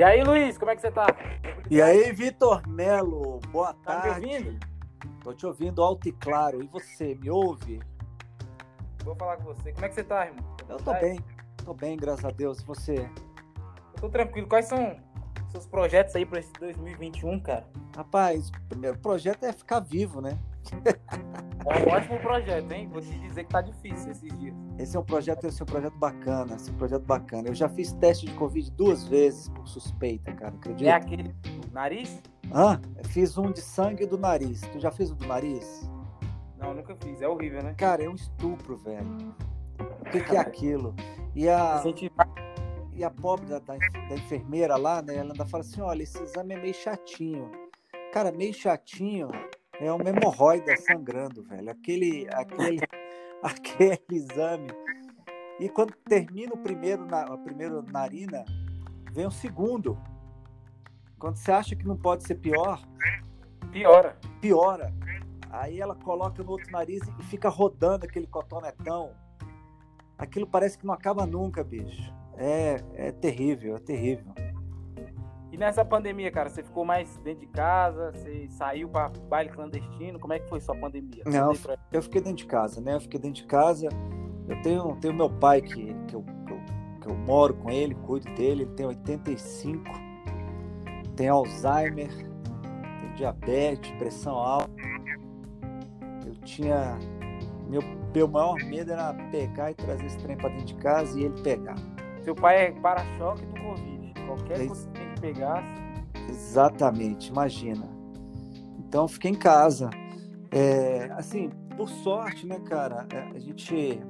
E aí, Luiz, como é que você tá? E aí, Vitor Melo, boa Tá tarde. me ouvindo? Tô te ouvindo alto e claro. E você, me ouve? Vou falar com você. Como é que você tá, irmão? Eu tô bem, tô bem, graças a Deus. E você? Eu tô tranquilo. Quais são seus projetos aí pra esse 2021, cara? Rapaz, o primeiro projeto é ficar vivo, né? É um ótimo projeto, hein? Vou te dizer que tá difícil esses dias. Esse é um projeto, esse é um projeto bacana, esse é um projeto bacana. Eu já fiz teste de Covid duas vezes por suspeita, cara, acredita? É aquele nariz? Hã? Eu fiz um de sangue do nariz. Tu já fez o do nariz? Não, nunca fiz. É horrível, né? Cara, é um estupro, velho. O que, que é aquilo? E a, e a pobre da, da, da enfermeira lá, né? Ela ainda fala assim: olha, esse exame é meio chatinho. Cara, meio chatinho é uma hemorroida sangrando, velho. Aquele, aquele, aquele exame. E quando termina o primeiro, na, a primeira narina, vem o segundo. Quando você acha que não pode ser pior, Piora. piora. Aí ela coloca no outro nariz e fica rodando aquele cotonetão. Aquilo parece que não acaba nunca, bicho. É, é terrível, é terrível. E nessa pandemia, cara, você ficou mais dentro de casa? Você saiu pra baile clandestino? Como é que foi sua pandemia? Não, Conta aí pra- Eu fiquei dentro de casa, né? Eu fiquei dentro de casa. Eu tenho, tenho meu pai que, que, eu, que, eu, que eu moro com ele, cuido dele. Ele tem 85, tem Alzheimer, tem diabetes, pressão alta. Eu tinha. Meu, meu maior medo era pegar e trazer esse trem pra dentro de casa e ele pegar. Seu pai é para-choque do Covid. Qualquer É coisa pegasse. Exatamente, imagina. Então fiquei em casa. É, assim, por sorte, né, cara? é, A gente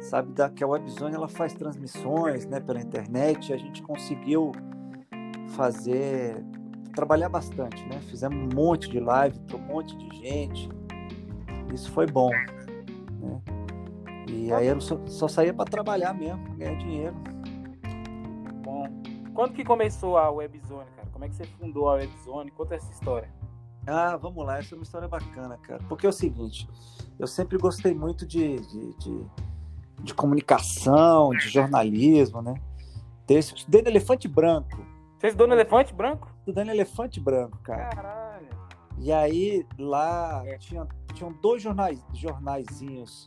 sabe da, que a Webzone ela faz transmissões, né, pela internet. A gente conseguiu fazer, trabalhar bastante, né? Fizemos um monte de live para um monte de gente. Isso foi bom, né? E aí eu só, só saía para trabalhar mesmo, ganhar dinheiro. Quando que começou a Webzone, cara? Como é que você fundou a Webzone? Conta essa história. Ah, vamos lá, essa é uma história bacana, cara. Porque é o seguinte, eu sempre gostei muito de, de, de, de comunicação, de jornalismo, né? Desse, estudei no Elefante Branco. Você estudou no Elefante Branco? Estudei no Elefante Branco, cara. Caralho. E aí lá É. tinha, tinham dois jornais, jornaizinhos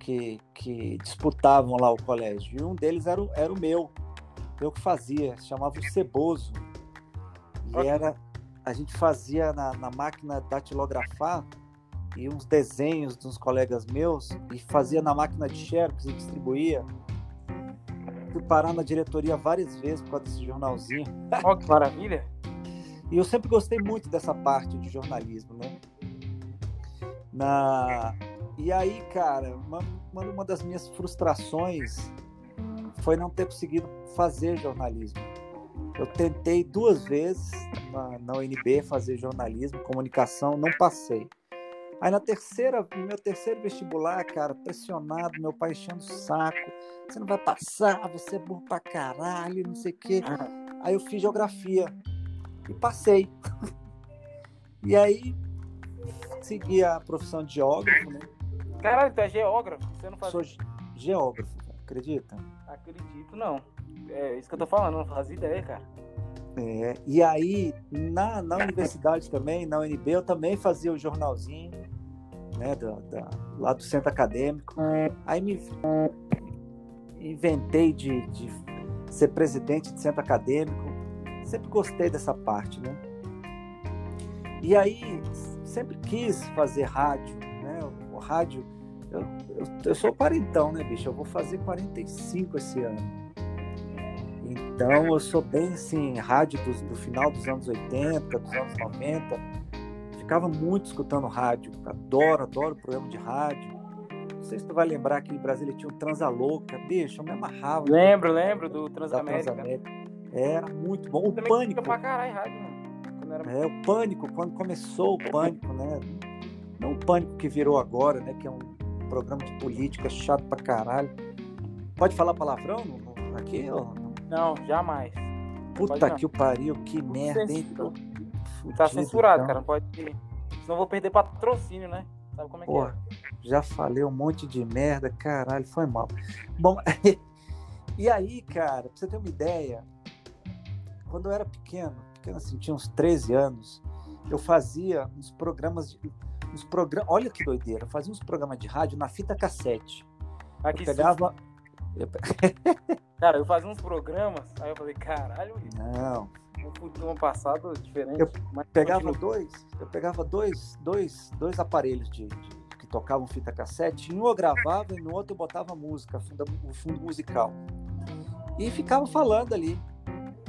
que, que disputavam lá o colégio. E um deles era o, era o meu. Eu que fazia, chamava o Ceboso. E era. A gente fazia na, na máquina datilografar e uns desenhos dos colegas meus e fazia na máquina de xerox e distribuía. Fui parar na diretoria várias vezes por causa desse jornalzinho. Ó, que maravilha. E eu sempre gostei muito dessa parte de jornalismo, né? Na... E aí, cara, uma uma das minhas frustrações foi não ter conseguido fazer jornalismo. Eu tentei duas vezes na, na UNB fazer jornalismo, comunicação, não passei. Aí na terceira, no meu terceiro vestibular, cara, pressionado, meu pai enchendo o saco. Você não vai passar, você é burro pra caralho, não sei o quê. Aí eu fiz geografia e passei. E aí segui a profissão de geógrafo, né? Caralho, tu é geógrafo. Você não faz. Sou ge- geógrafo, acredita? Acredito, não. É isso que eu tô falando, não fazia ideia, cara. É, e aí, na, na universidade também, na UNB, eu também fazia o jornalzinho, né, da, da- lá do centro acadêmico. Aí me inventei de, de ser presidente de centro acadêmico. Sempre gostei dessa parte, né? E aí, sempre quis fazer rádio, né? O rádio, eu, eu, eu sou quarentão, né, bicho? Eu vou fazer 45 esse ano. Então, eu sou bem assim, rádio do, do final dos anos 80, dos anos 90. Ficava muito escutando rádio. Adoro, adoro programa de rádio. Não sei se tu vai lembrar que em Brasília tinha o Transalouca. Bicho, eu me amarrava. Lembro, lembro do Transamérica. Transamérica. Era muito bom. O Também Pânico. pra caralho rádio, era... É, o Pânico, quando começou o Pânico, né? Não o Pânico que virou agora, né? Que é um programa de política chato pra caralho. Pode falar palavrão aqui? Ó? Não, jamais. Puta Pode não. que o pariu, que merda, hein? Censura. Fudido, Tá censurado, então. cara. Não pode. Senão eu vou perder patrocínio, né? Sabe como é que Porra, já falei um monte de merda, caralho, foi mal. Bom, e aí, cara, pra você ter uma ideia, quando eu era pequeno, pequeno assim, tinha uns 13 anos, eu fazia uns programas de, uns programas, olha que doideira, fazia uns programas de rádio na fita cassete. Aqui eu pegava eu... Cara, eu fazia uns programas, aí eu falei, caralho, não. Um futuro passado diferente. Eu pegava dois, eu pegava dois, dois, dois aparelhos de, de, que tocavam fita cassete, em um eu gravava e no outro eu botava música, o fundo musical. E ficava falando ali.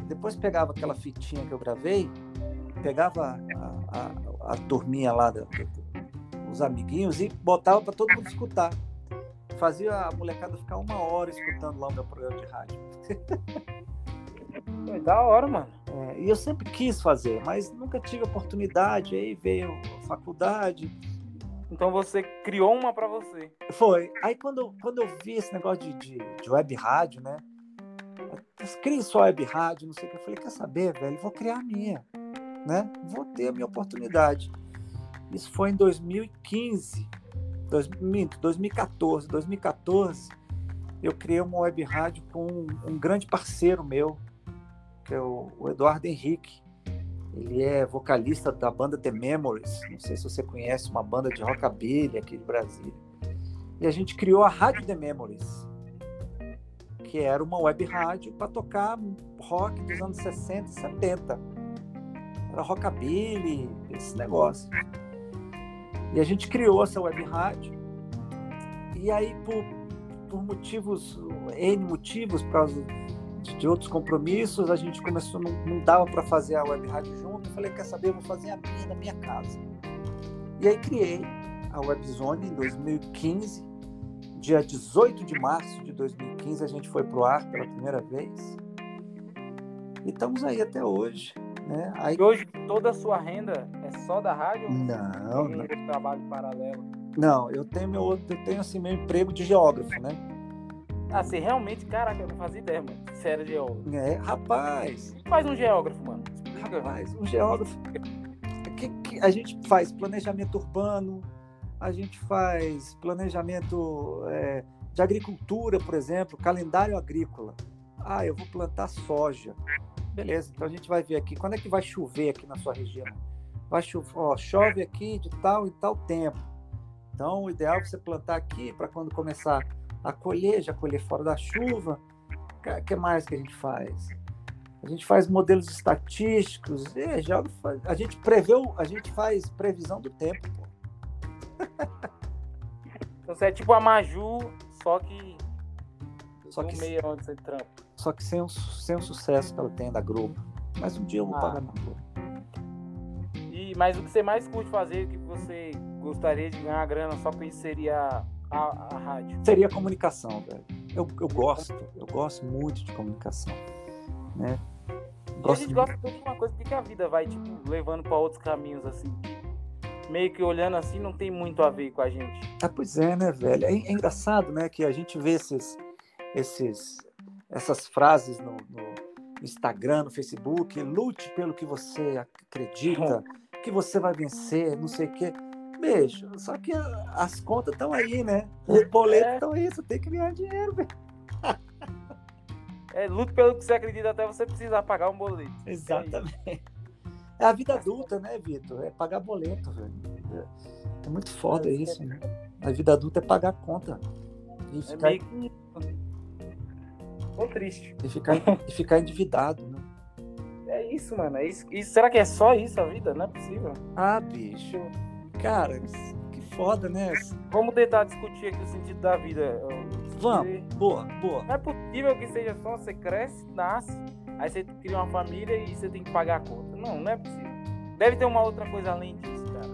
Depois pegava aquela fitinha que eu gravei, pegava a, a, a turminha lá, da, os amiguinhos, e botava para todo mundo escutar. Fazia a molecada ficar uma hora escutando lá o meu programa de rádio. É da hora, mano. É, e eu sempre quis fazer, mas nunca tive oportunidade. Aí veio a faculdade. Então você criou uma para você. Foi. Aí quando, quando eu vi esse negócio de, de, de web rádio, né? Crie só web rádio, não sei o que. Eu falei, quer saber, velho? Vou criar a minha. Né? Vou ter a minha oportunidade. Isso foi em 2015. 2014. 2014, eu criei uma web rádio com um, um grande parceiro meu, que é o, o, Eduardo Henrique. Ele é vocalista da banda The Memories. Não sei se você conhece, uma banda de rockabilly aqui de Brasília. E a gente criou a Rádio The Memories, que era uma web rádio para tocar rock dos anos 60 e 70. Era rockabilly, esse negócio. E a gente criou essa web rádio. E aí, por, por motivos, N motivos, por causa de outros compromissos, a gente começou, não, não dava para fazer a web rádio junto. Eu falei, quer saber, eu vou fazer a minha na minha casa. E aí criei a Webzone em 2015. Dia 18 de março de 2015 a gente foi pro ar pela primeira vez. E estamos aí até hoje. Né? Aí... E hoje toda a sua renda é só da rádio? Não, não. trabalho paralelo? Não, eu tenho meu eu tenho assim meu emprego de geógrafo, né? Ah, você realmente, caraca, eu não fazia ideia, mano. Você era geógrafo. É, rapaz. Faz um geógrafo, mano. Rapaz, um geógrafo. Que, que, a gente faz planejamento urbano, a gente faz planejamento é, de agricultura, por exemplo, calendário agrícola. Ah, eu vou plantar soja. Beleza, então a gente vai ver aqui. Quando é que vai chover aqui na sua região? Vai chover, ó, chove aqui de tal e tal tempo. Então, o ideal é você plantar aqui para quando começar a colher, já colher fora da chuva. O que mais que a gente faz? A gente faz modelos estatísticos, e já, a gente preveu, a gente faz previsão do tempo. Pô. Então você é tipo a Maju, só que só que meio onde você trampa. Só que sem o, sem o sucesso que ela tem da Globo. Mas um dia eu vou ah. pagar na Globo. E, mas o que você mais curte fazer, o que você gostaria de ganhar grana só com isso seria a, a rádio? Seria a comunicação, velho. Eu, eu gosto, eu gosto muito de comunicação. Né? Gosto a gente gosta de uma coisa, porque a vida vai, tipo, levando para outros caminhos, assim. Meio que olhando assim, não tem muito a ver com a gente. Ah, pois é, né, velho? É, é engraçado, né, que a gente vê esses, esses, essas frases no, no Instagram, no Facebook, lute pelo que você acredita, que você vai vencer, não sei o quê. Beijo, só que as contas estão aí, né? Os boletos estão é. aí, você tem que ganhar dinheiro, velho. É, lute pelo que você acredita até você precisar pagar um boleto. Exatamente. É a vida adulta, né, Vitor? É pagar boleto, velho. É muito foda é, isso, né? A vida adulta é pagar conta. E é ficar... É meio Tô triste. E ficar, e ficar endividado, né? É isso, mano. É isso. E será que é só isso a vida? Não é possível. Ah, bicho. Cara, que foda, né? Vamos tentar discutir aqui o sentido da vida. Vamos, boa, boa. Não é possível que seja só você cresce, nasce, aí você cria uma família e você tem que pagar a conta. Não, não é possível. Deve ter uma outra coisa além disso, cara.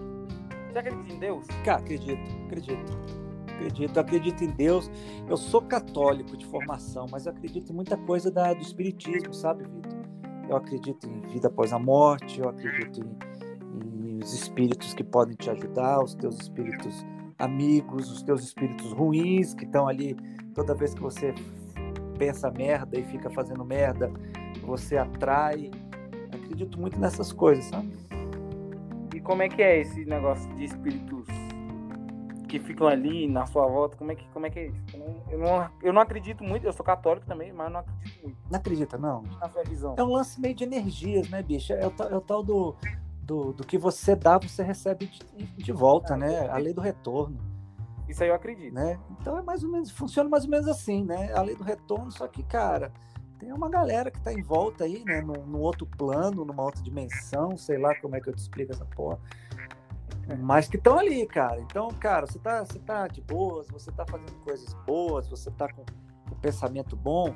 Você acredita em Deus? Cara, acredito, acredito acredito, acredito em Deus. Eu sou católico de formação, mas eu acredito em muita coisa da, do espiritismo, sabe, Vitor? Eu acredito em vida após a morte, eu acredito em, em os espíritos que podem te ajudar, os teus espíritos amigos, os teus espíritos ruins que estão ali toda vez que você pensa merda e fica fazendo merda, você atrai. Eu acredito muito nessas coisas, sabe? E como é que é esse negócio de espíritos que ficam ali na sua volta, como é que, como é, que é isso? Eu não, eu não, acredito muito, eu sou católico também, mas não acredito muito. Não acredita, não? Na sua visão. É um lance meio de energias, né, bicho? É o, tal, é o tal do, do, do, que você dá, você recebe de, de volta, né? A lei do retorno. Isso aí eu acredito. Né? Então é mais ou menos, funciona mais ou menos assim, né? A lei do retorno, só que, cara, tem uma galera que tá em volta aí, né? Num, num outro plano, numa outra dimensão, sei lá como é que eu te explico essa porra. Mas que estão ali, cara. Então, cara, você tá, você tá de boas, você tá fazendo coisas boas, você tá com um pensamento bom,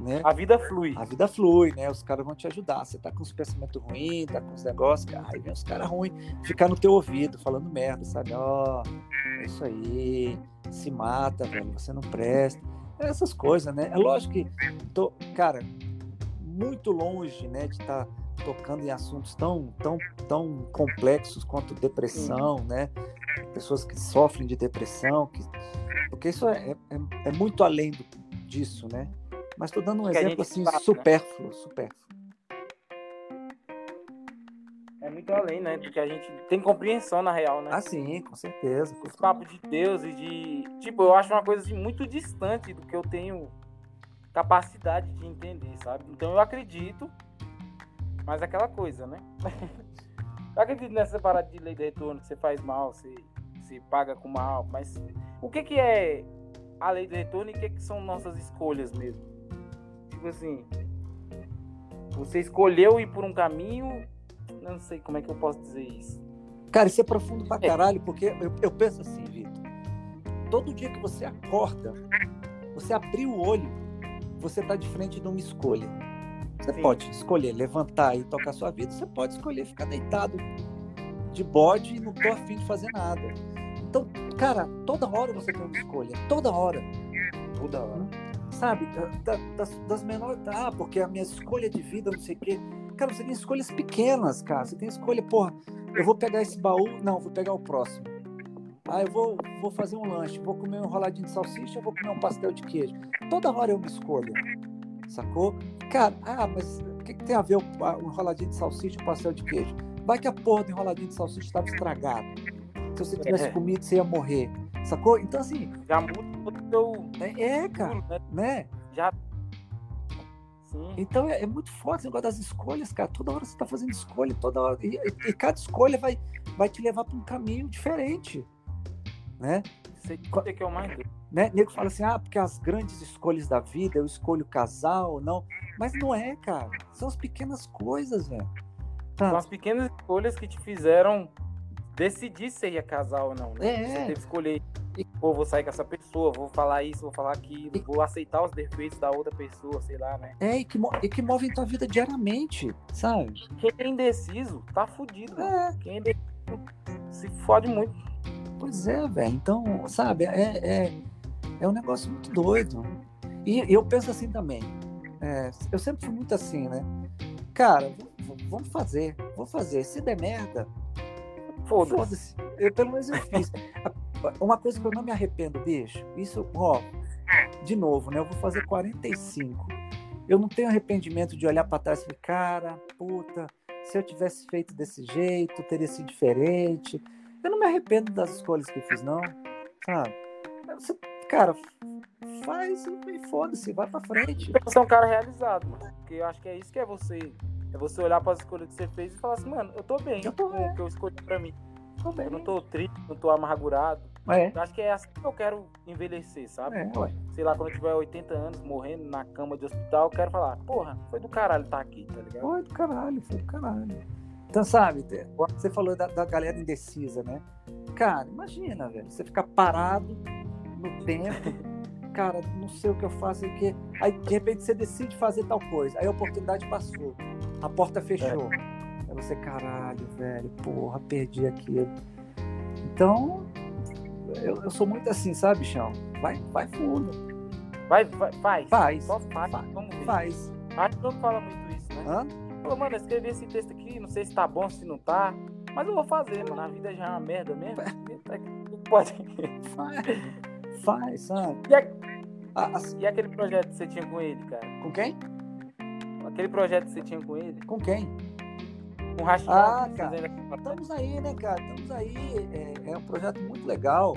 né? A vida flui. A vida flui, né? Os caras vão te ajudar. Você tá com os pensamentos ruins, tá com os negócios, cara, aí vem os caras ruins ficar no teu ouvido, falando merda, sabe? Ó, oh, é isso aí, se mata, velho, você não presta. Essas coisas, né? É lógico que, tô, cara, muito longe, né, de estar tá tocando em assuntos tão, tão, tão complexos quanto depressão, né? Pessoas que sofrem de depressão, que... porque isso é, é, é muito além do, disso, né? Mas estou dando um que exemplo assim sabe, né? supérfluo, né? supérfluo. É muito além, né? Do que a gente tem compreensão na real, né? Ah, sim, com certeza. Esse papo de Deus e de. Tipo, eu acho uma coisa assim, muito distante do que eu tenho capacidade de entender, sabe? Então eu acredito mas aquela coisa, né? Eu acredito nessa parada de lei de retorno, que você faz mal, você, você paga com mal, mas o que que é a lei de retorno e o que, que são nossas escolhas mesmo? Tipo assim, você escolheu ir por um caminho, não sei como é que eu posso dizer isso. Cara, isso é profundo pra é. caralho, porque eu, eu penso assim, Vitor, todo dia que você acorda, você abrir o olho, você tá de frente de uma escolha. Você Sim. pode escolher levantar e tocar sua vida, você pode escolher ficar deitado de bode e não tô afim de fazer nada. Então, cara, toda hora você tem uma escolha, toda hora. Toda hora. Sabe, da, das, das menores. Ah, porque a minha escolha de vida, não sei o quê. Cara, você tem escolhas pequenas, cara. Você tem escolha, porra, eu vou pegar esse baú, não, vou pegar o próximo. Ah, eu vou, vou fazer um lanche, vou comer um enroladinho de salsicha, eu vou comer um pastel de queijo. Toda hora é uma escolha sacou? Cara, ah, mas o que, que, tem a ver o, o enroladinho de salsicha e o pastel de queijo? Vai que a porra do enroladinho de salsicha estava estragado. Se você tivesse é. comido, você ia morrer. Sacou? Então, assim. Já muda o teu. É, é cara. Né? né? Já. Sim. Então é, é, muito forte esse negócio das escolhas, cara. Toda hora você está fazendo escolha, toda hora. E, e, e, cada escolha vai, vai te levar para um caminho diferente. Né? Sei que é o mais né? Nego fala assim, ah, porque as grandes escolhas da vida, eu escolho casal, não. Mas não é, cara. São as pequenas coisas, velho. Tá. São as pequenas escolhas que te fizeram decidir se ia casar ou não. Né? É. Você teve que escolher. Pô, vou sair com essa pessoa, vou falar isso, vou falar aquilo, e... vou aceitar os defeitos da outra pessoa, sei lá, né? É, e que, e que movem tua vida diariamente, sabe? Quem é indeciso tá fudido. É. Quem é indeciso se fode muito. Pois é, velho. Então, sabe, é, é é um negócio muito doido. E eu penso assim também. É, eu sempre fui muito assim, né? Cara, vamos fazer, vou fazer. Se der merda, foda-se. Foda eu, pelo menos eu fiz. Uma coisa que eu não me arrependo, bicho, isso, ó, de novo, né? Eu vou fazer 45. Eu não tenho arrependimento de olhar para trás e falar, cara, puta, se eu tivesse feito desse jeito, teria sido diferente. Eu não me arrependo das escolhas que fiz, não, sabe? Você cara, faz e foda-se, vai pra frente. Você é um cara realizado, mano. Porque eu acho que é isso que é você. É você olhar para as escolhas que você fez e falar assim, mano, eu tô bem eu tô, com é. o que eu escolhi pra mim. Tô bem. Eu não tô triste, não tô amargurado. É. Eu acho que é assim que eu quero envelhecer, sabe? É, Sei lá, quando eu tiver 80 anos, morrendo na cama de hospital, eu quero falar, porra, foi do caralho estar tá aqui, tá ligado? Foi do caralho, foi do caralho. Então, sabe, você falou da, da galera indecisa, né? Cara, imagina, velho, você ficar parado no tempo, cara, não sei o que eu faço, que aí de repente você decide fazer tal coisa, aí a oportunidade passou, a porta fechou. É. Aí você, caralho, velho, porra, perdi aquilo. Então, eu, eu sou muito assim, sabe, bichão? Vai, vai fundo. Vai, vai, faz. Faz. Só faz. faz. Vamos ver. Faz. Não fala muito isso, né? Hã? Falou, mano, eu escrevi esse texto aqui, não sei se tá bom, se não tá. Mas eu vou fazer, mano. A vida já é uma merda mesmo. Pode. Faz faz, sabe? E, a... Ah, e aquele projeto que você tinha com ele, cara? Com quem? Aquele projeto que você tinha com ele? Com quem? Com o Rachid. Ah, cara. Estamos aí, né, cara? Estamos aí. É, é, um projeto muito legal.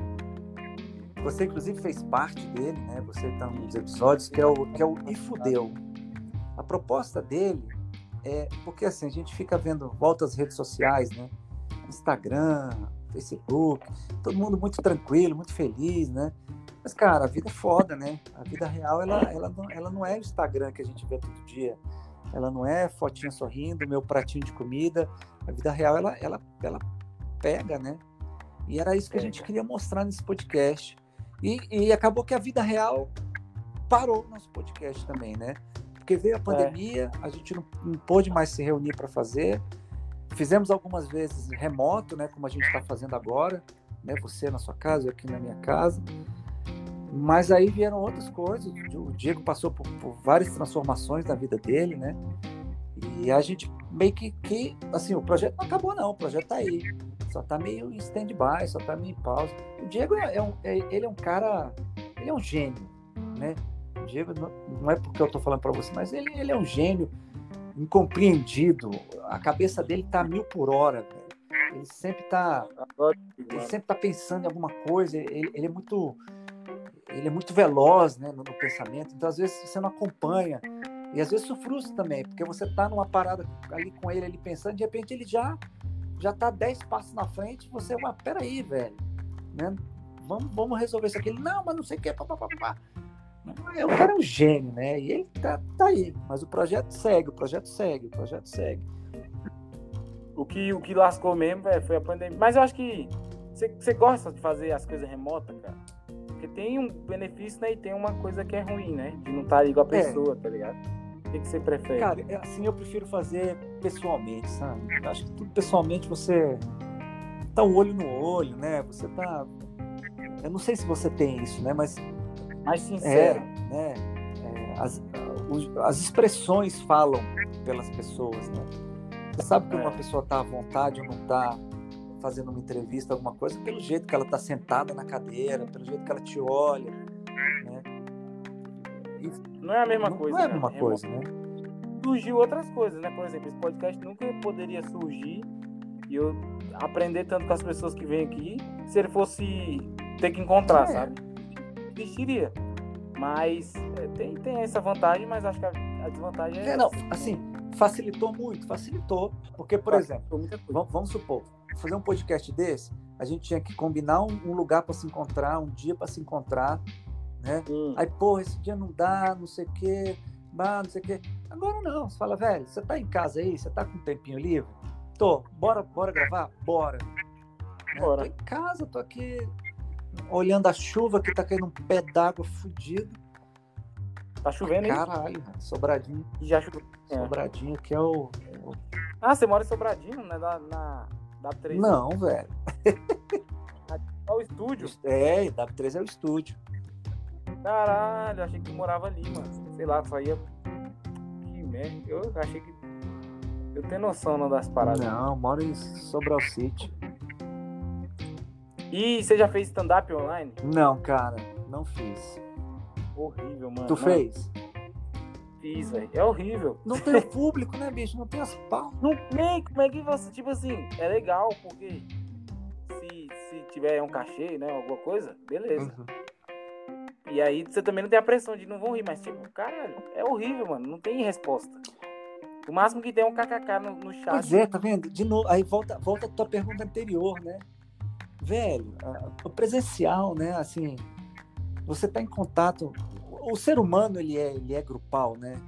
você inclusive fez parte dele, né? Você está nos episódios que é o que é o Ifudeu. A proposta dele é porque assim a gente fica vendo volta às redes sociais, né? Instagram, Facebook, todo mundo muito tranquilo, muito feliz, né? Mas cara, a vida é foda, né? A vida real ela ela não, ela não é o Instagram que a gente vê todo dia. Ela não é fotinha sorrindo, meu pratinho de comida. A vida real ela ela ela pega, né? E era isso que a gente queria mostrar nesse podcast. E, e acabou que a vida real parou o nosso podcast também, né? Porque veio a pandemia, é. a gente não, não pôde mais se reunir para fazer. Fizemos algumas vezes remoto, né? Como a gente está fazendo agora, né? Você na sua casa, eu aqui na minha casa. Mas aí vieram outras coisas. O Diego passou por, por várias transformações na vida dele, né? E a gente meio que, que, assim, o projeto não acabou não, o projeto tá aí só tá meio em stand-by, só tá meio em pausa. O Diego é, é um, é, ele é um cara, ele é um gênio, né? Diego, não, é porque eu tô falando para você, mas ele, ele é um gênio incompreendido. A cabeça dele tá mil por hora, velho. Ele sempre tá, ele sempre tá pensando em alguma coisa. Ele, ele é muito, ele é muito veloz, né, no, no pensamento. Então às vezes você não acompanha. E às vezes isso frustra também, porque você tá numa parada ali com ele, ali pensando, de repente ele já já tá 10 passos na frente, você vai, peraí, velho, né? Vamos, vamos resolver isso aqui. Ele, não, mas não sei o que, papapá. É, o cara um gênio, né? E ele tá, tá aí. Mas o projeto segue, o projeto segue, o projeto segue. O que, o que lascou mesmo véio, foi a pandemia. Mas eu acho que você gosta de fazer as coisas remotas, cara. Porque tem um benefício, né? E tem uma coisa que é ruim, né? De não estar tá ali com a é. pessoa, é. tá ligado? O que, que você prefere? Cara, é, assim, eu prefiro fazer pessoalmente, sabe? Eu acho que tudo pessoalmente você tá o olho no olho, né? Você tá. Eu não sei se você tem isso, né? Mas. Mais sincero. É, né? É, as, as expressões falam pelas pessoas, né? Você sabe que uma é. pessoa tá à vontade ou não tá fazendo uma entrevista, alguma coisa, pelo jeito que ela tá sentada na cadeira, pelo jeito que ela te olha, né? Não é a mesma não, coisa. Não é a né? mesma né? coisa, né? Surgiu outras coisas, né? Por exemplo, esse podcast nunca poderia surgir e eu aprender tanto com as pessoas que vêm aqui se ele fosse ter que encontrar, é. sabe? Existiria. Mas é, tem, tem essa vantagem, mas acho que a, a desvantagem é. é não, assim, facilitou muito, facilitou. Porque, por exemplo, vamos, supor, fazer um podcast desse, a gente tinha que combinar um, um lugar para se encontrar, um dia para se encontrar né? Hum. Aí, pô, esse dia não dá, não sei o quê, não sei o quê. Agora não, você fala, velho, você tá em casa aí, você tá com um tempinho livre? Tô, bora, bora gravar? Bora. Né? Bora. Tô em casa, tô aqui olhando a chuva que tá caindo um pé d'água fudido. Tá chovendo, hein? Caralho, Sobradinho. Já choveu. É. Sobradinho, que é o, Ah, você mora em Sobradinho, né? Da, na, da 3. Não, velho. É o estúdio. É, W3 é o estúdio. Caralho, achei que morava ali, mano. Sei lá, saía. Que merda. Eu achei que. Eu tenho noção não, das paradas. Não, moro em Sobral City. E você já fez stand-up online? Não, cara, não fiz. Horrível, mano. Tu fez? Fiz, velho. É horrível. Não tem público, né, bicho? Não tem as pau. Não tem. Como é que você. Tipo assim, é legal, porque se, se tiver um cachê, né? Alguma coisa, beleza. Uhum. E aí você também não tem a pressão de não vão rir, mas tipo, caralho, é horrível, mano. Não tem resposta. O máximo que tem é um kkk no, no chat. Pois é, tá vendo? De novo, aí volta, volta a tua pergunta anterior, né? Velho, o presencial, né? Assim, você tá em contato. O ser humano, ele é, ele é grupal, né?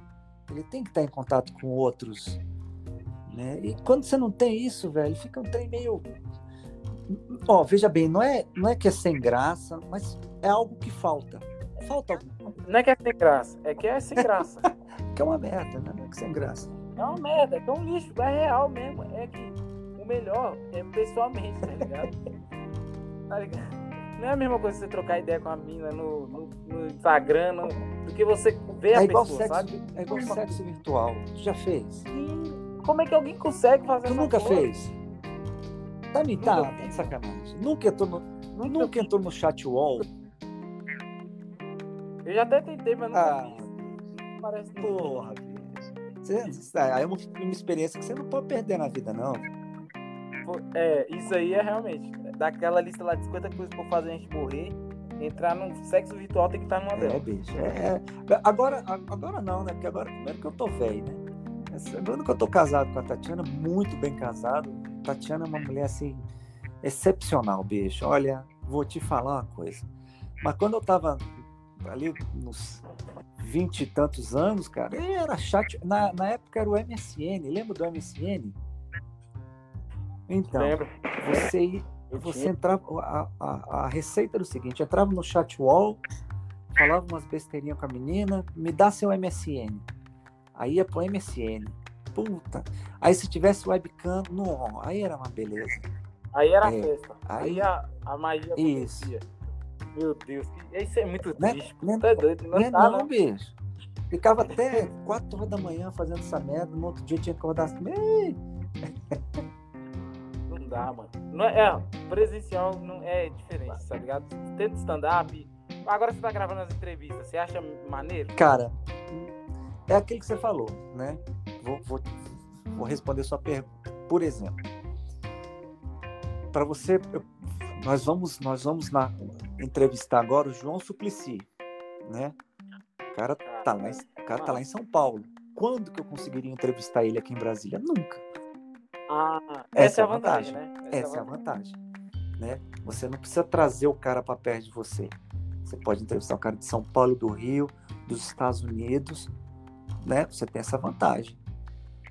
Ele tem que estar tá em contato com outros. Né? E quando você não tem isso, velho, fica um trem meio. Ó, veja bem, não é, não é que é sem graça, mas é algo que falta. Falta alguma Não é que é sem graça, é que é sem graça. que é uma merda, né? Não é que sem graça. É uma merda, é que é um lixo, é real mesmo. É que o melhor é pessoalmente, tá ligado? tá? Não é a mesma coisa você trocar ideia com a mina no, no, no Instagram no, do que você ver é a pessoa, sexo, sabe? É igual sexo virtual. Tu já fez? Sim. Como é que alguém consegue fazer Tu nunca fez? Tá me tá, tá de sacanagem. Nunca entrou no, nunca, nunca entrou no chat wall eu já até tentei, mas nunca ah, fiz. Parece Porra. Você, aí é uma, uma experiência que você não pode perder na vida, não. É, isso aí é realmente. Daquela lista lá de 50 coisas pra fazer a gente morrer. entrar no sexo virtual tem que estar numa É, delas. bicho. É, é. Agora, agora não, né? Porque agora, primeiro que eu tô velho, né? Segundo que eu tô casado com a Tatiana, muito bem casado. Tatiana é uma mulher assim, excepcional, bicho. Olha, vou te falar uma coisa. Mas quando eu tava ali nos vinte e tantos anos, cara, era chat. Na, na época era o MSN, lembra do MSN? Então, Lembra? você, você entrava. A, a, a receita era o seguinte: entrava no chat wall, falava umas besteirinhas com a menina, me dá seu MSN. Aí ia pro MSN. Puta. Aí se tivesse webcam, não, aí era uma beleza. Aí era a É, festa. Aí, aí- a, a magia Isso. acontecia. Meu Deus, isso é muito Né? triste. Né? Tá doido, não, Não é não, não. bicho. Ficava até 4 horas da manhã fazendo essa merda, no outro dia tinha que acordar assim. "Ei, Não dá, mano. Não é, é, presencial não é diferente, tá ligado? Tendo stand-up. Agora você tá gravando as entrevistas, você acha maneiro? Cara, é aquilo que você falou, né? Vou, vou, vou responder sua pergunta. Por exemplo, para você, eu- nós vamos, nós vamos na, entrevistar agora o João Suplicy, né? O cara tá lá, cara tá lá em São Paulo. Quando que eu conseguiria entrevistar ele aqui em Brasília? Nunca. Ah, Essa essa, é é a vantagem, né? Essa é a vantagem, né? Você não precisa trazer o cara para perto de você. Você pode entrevistar o cara de São Paulo, do Rio, dos Estados Unidos, né? Você tem essa vantagem.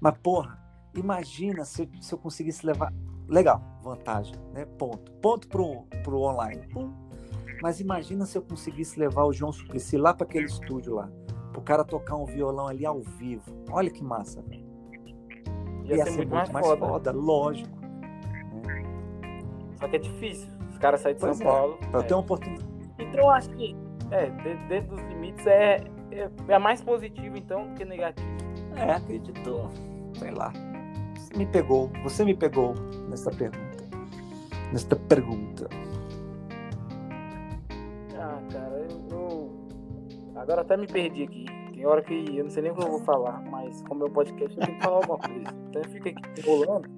Mas porra, imagina se, eu- se eu conseguisse levar, legal, vantagem, né? Ponto, ponto pro pro online. Pum. Mas imagina se eu conseguisse levar o João Suplicy lá para aquele estúdio lá, pro cara tocar um violão ali ao vivo. Olha que massa. velho. Ia, ser, muito mais, foda. lógico. Só que é difícil. Os caras saírem de Pois São é. Paulo. Eu é. tenho uma oportunidade. Então eu acho que é, de- dentro dos limites é, é, é mais positivo então do que negativo. É, acreditou. Sei lá. Você me pegou. Você me pegou nessa pergunta. Nesta pergunta. Ah, cara, eu, eu- agora até me perdi aqui. Tem hora que eu não sei nem o que eu vou falar, mas como meu podcast eu tenho que falar alguma coisa. Então eu fico aqui enrolando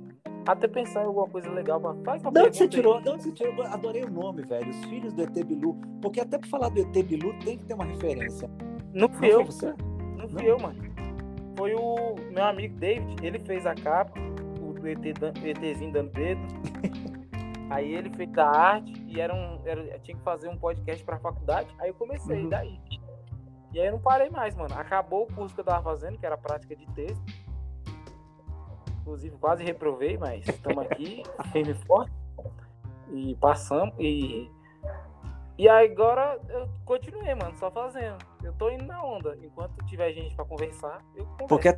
até pensar em alguma coisa legal pra faz uma De onde você aí. tirou? Você tirou? Eu adorei o nome, velho. Os filhos do ET Bilu. Porque até pra falar do ET Bilu tem que ter uma referência. Não Não fui eu, foi você? não fui Não? eu, mano. Foi o meu amigo David, ele fez a capa, o ET, ETzinho dando dedo. Aí ele fez a arte e era um, era, tinha que fazer um podcast pra faculdade. Aí eu comecei, Uhum. daí. E aí eu não parei mais, mano. Acabou o curso que eu tava fazendo, que era prática de texto. Inclusive quase reprovei, mas estamos aqui, firme e forte. E passamos. E, e agora eu continuei, mano, só fazendo. Eu tô indo na onda. Enquanto tiver gente pra conversar, eu converso. Porque, é-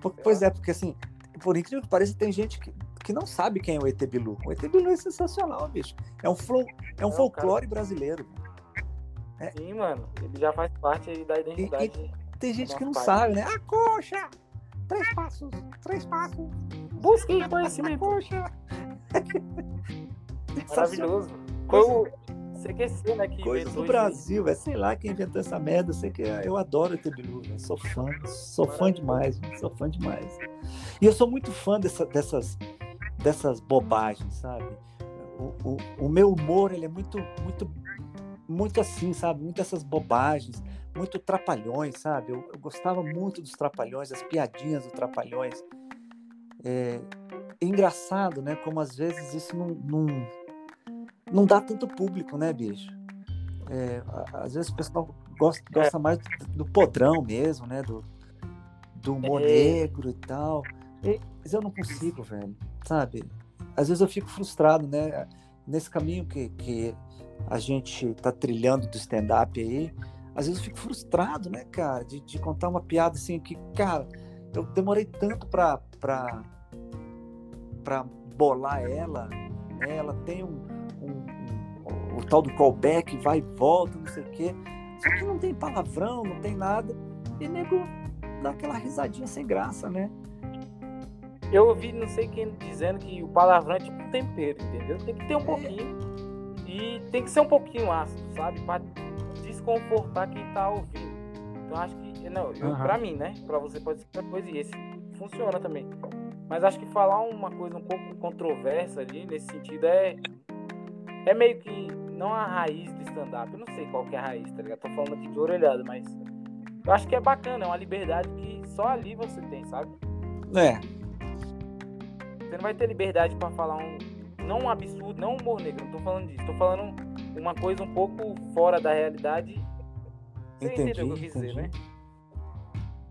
porque- pois é, porque assim, por incrível que pareça, tem gente que, que não sabe quem é o ET Bilu. O ET Bilu é sensacional, bicho. É um, flo, é um Não, folclore brasileiro. Sim, mano. Ele já faz parte aí da identidade. Tem gente que não Nosso sabe, né? A coxa! Três passos, três passos. Busquem conhecimento. Coxa! Maravilhoso. Foi o CQC, né? Que Coisa do. Brasil, velho. Sei lá quem inventou essa merda. Sei que eu adoro ET Bilu, velho. Sou fã. Sou fã demais. Sou fã demais. E eu sou muito fã dessa- dessas, dessas bobagens, sabe? O, o, o meu humor, ele é muito, muito, muito assim, sabe? Muito essas bobagens, muito trapalhões, sabe? Eu, eu gostava muito dos trapalhões, das piadinhas dos trapalhões. É, é engraçado, né? Como às vezes isso não, não, não dá tanto público, né, bicho? É, às vezes o pessoal gosta, gosta mais do, do podrão mesmo, né? Do, do humor É. negro e tal. Mas eu não consigo, velho, sabe? Às vezes eu fico frustrado, né? Nesse caminho que, que a gente tá trilhando do stand-up aí, às vezes eu fico frustrado, né, cara? De, de contar uma piada assim que, cara, eu demorei tanto pra, pra, pra bolar ela, né? Ela tem um, um- um- o tal do callback, vai e volta, não sei o quê. Só que não tem palavrão, não tem nada. E nego dá aquela risadinha sem graça, né? Eu ouvi não sei quem dizendo que o palavrão é tipo um tempero, entendeu? Tem que ter um pouquinho. E tem que ser um pouquinho ácido, sabe? Pra desconfortar quem tá ouvindo. Então acho que. Não, eu, Aham. pra mim, né? Pra você pode ser outra coisa e esse funciona também. Mas acho que falar uma coisa um pouco controversa ali, nesse sentido, é. É meio que não a raiz do stand-up. Eu não sei qual que é a raiz, tá ligado? Tô falando aqui de orelhada, mas. Eu acho que é bacana, é uma liberdade que só ali você tem, sabe? É. Você não vai ter liberdade pra falar um. Não um absurdo, não um humor negro, não tô falando disso. Tô falando uma coisa um pouco fora da realidade. Você Entendi, entendeu o que eu quis dizer, né?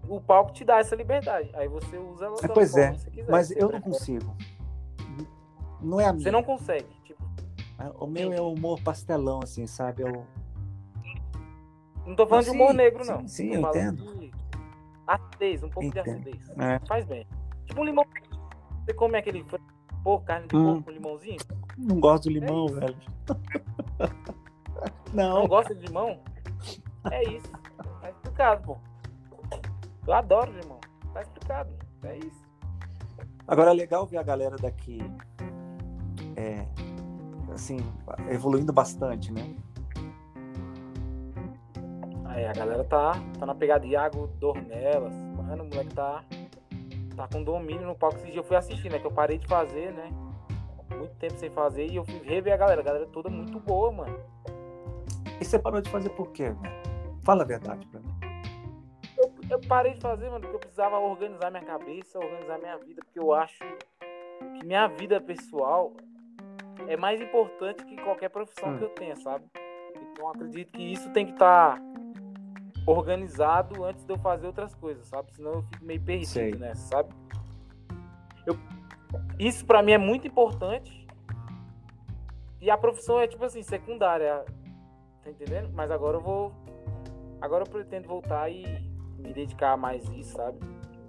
O palco te dá essa liberdade. Aí você usa ela da Pois é, quiser. Mas eu não prefere. consigo. Não é a minha. Você não consegue. Tipo, O meu é o humor pastelão, assim, sabe? É o... não tô falando de humor negro, sim, não. sim, eu entendo. de acidez, um pouco Entendo. de acidez. É. Faz bem. Tipo um limão. Você come aquele porco, carne de Hum. porco com limãozinho? Não gosto do limão, velho. Não Não. gosta de limão? É isso. Tá explicado, pô. Eu adoro limão. Tá explicado. É isso. Agora é legal ver a galera daqui é, assim, evoluindo bastante, né? Aí a galera tá, tá na pegada de Iago Dornelas. Mano, o moleque tá, tá com domínio no palco. Esse dia eu fui assistir, né? Que eu parei de fazer, né? Muito tempo sem fazer. E eu fui rever a galera. A galera toda muito boa, mano. E você parou de fazer por quê, velho? Fala a verdade pra mim. Eu, eu parei de fazer, mano, porque eu precisava organizar minha cabeça, organizar minha vida. Porque eu acho que minha vida pessoal é mais importante que qualquer profissão Hum. que eu tenha, sabe? Então acredito que isso tem que estar organizado antes de eu fazer outras coisas, sabe? Senão eu fico meio perdido Sei. nessa, sabe? Eu- isso pra mim é muito importante. E a profissão é tipo assim, secundária. Tá entendendo? Mas agora eu vou. Agora eu pretendo voltar e me dedicar mais a isso, sabe?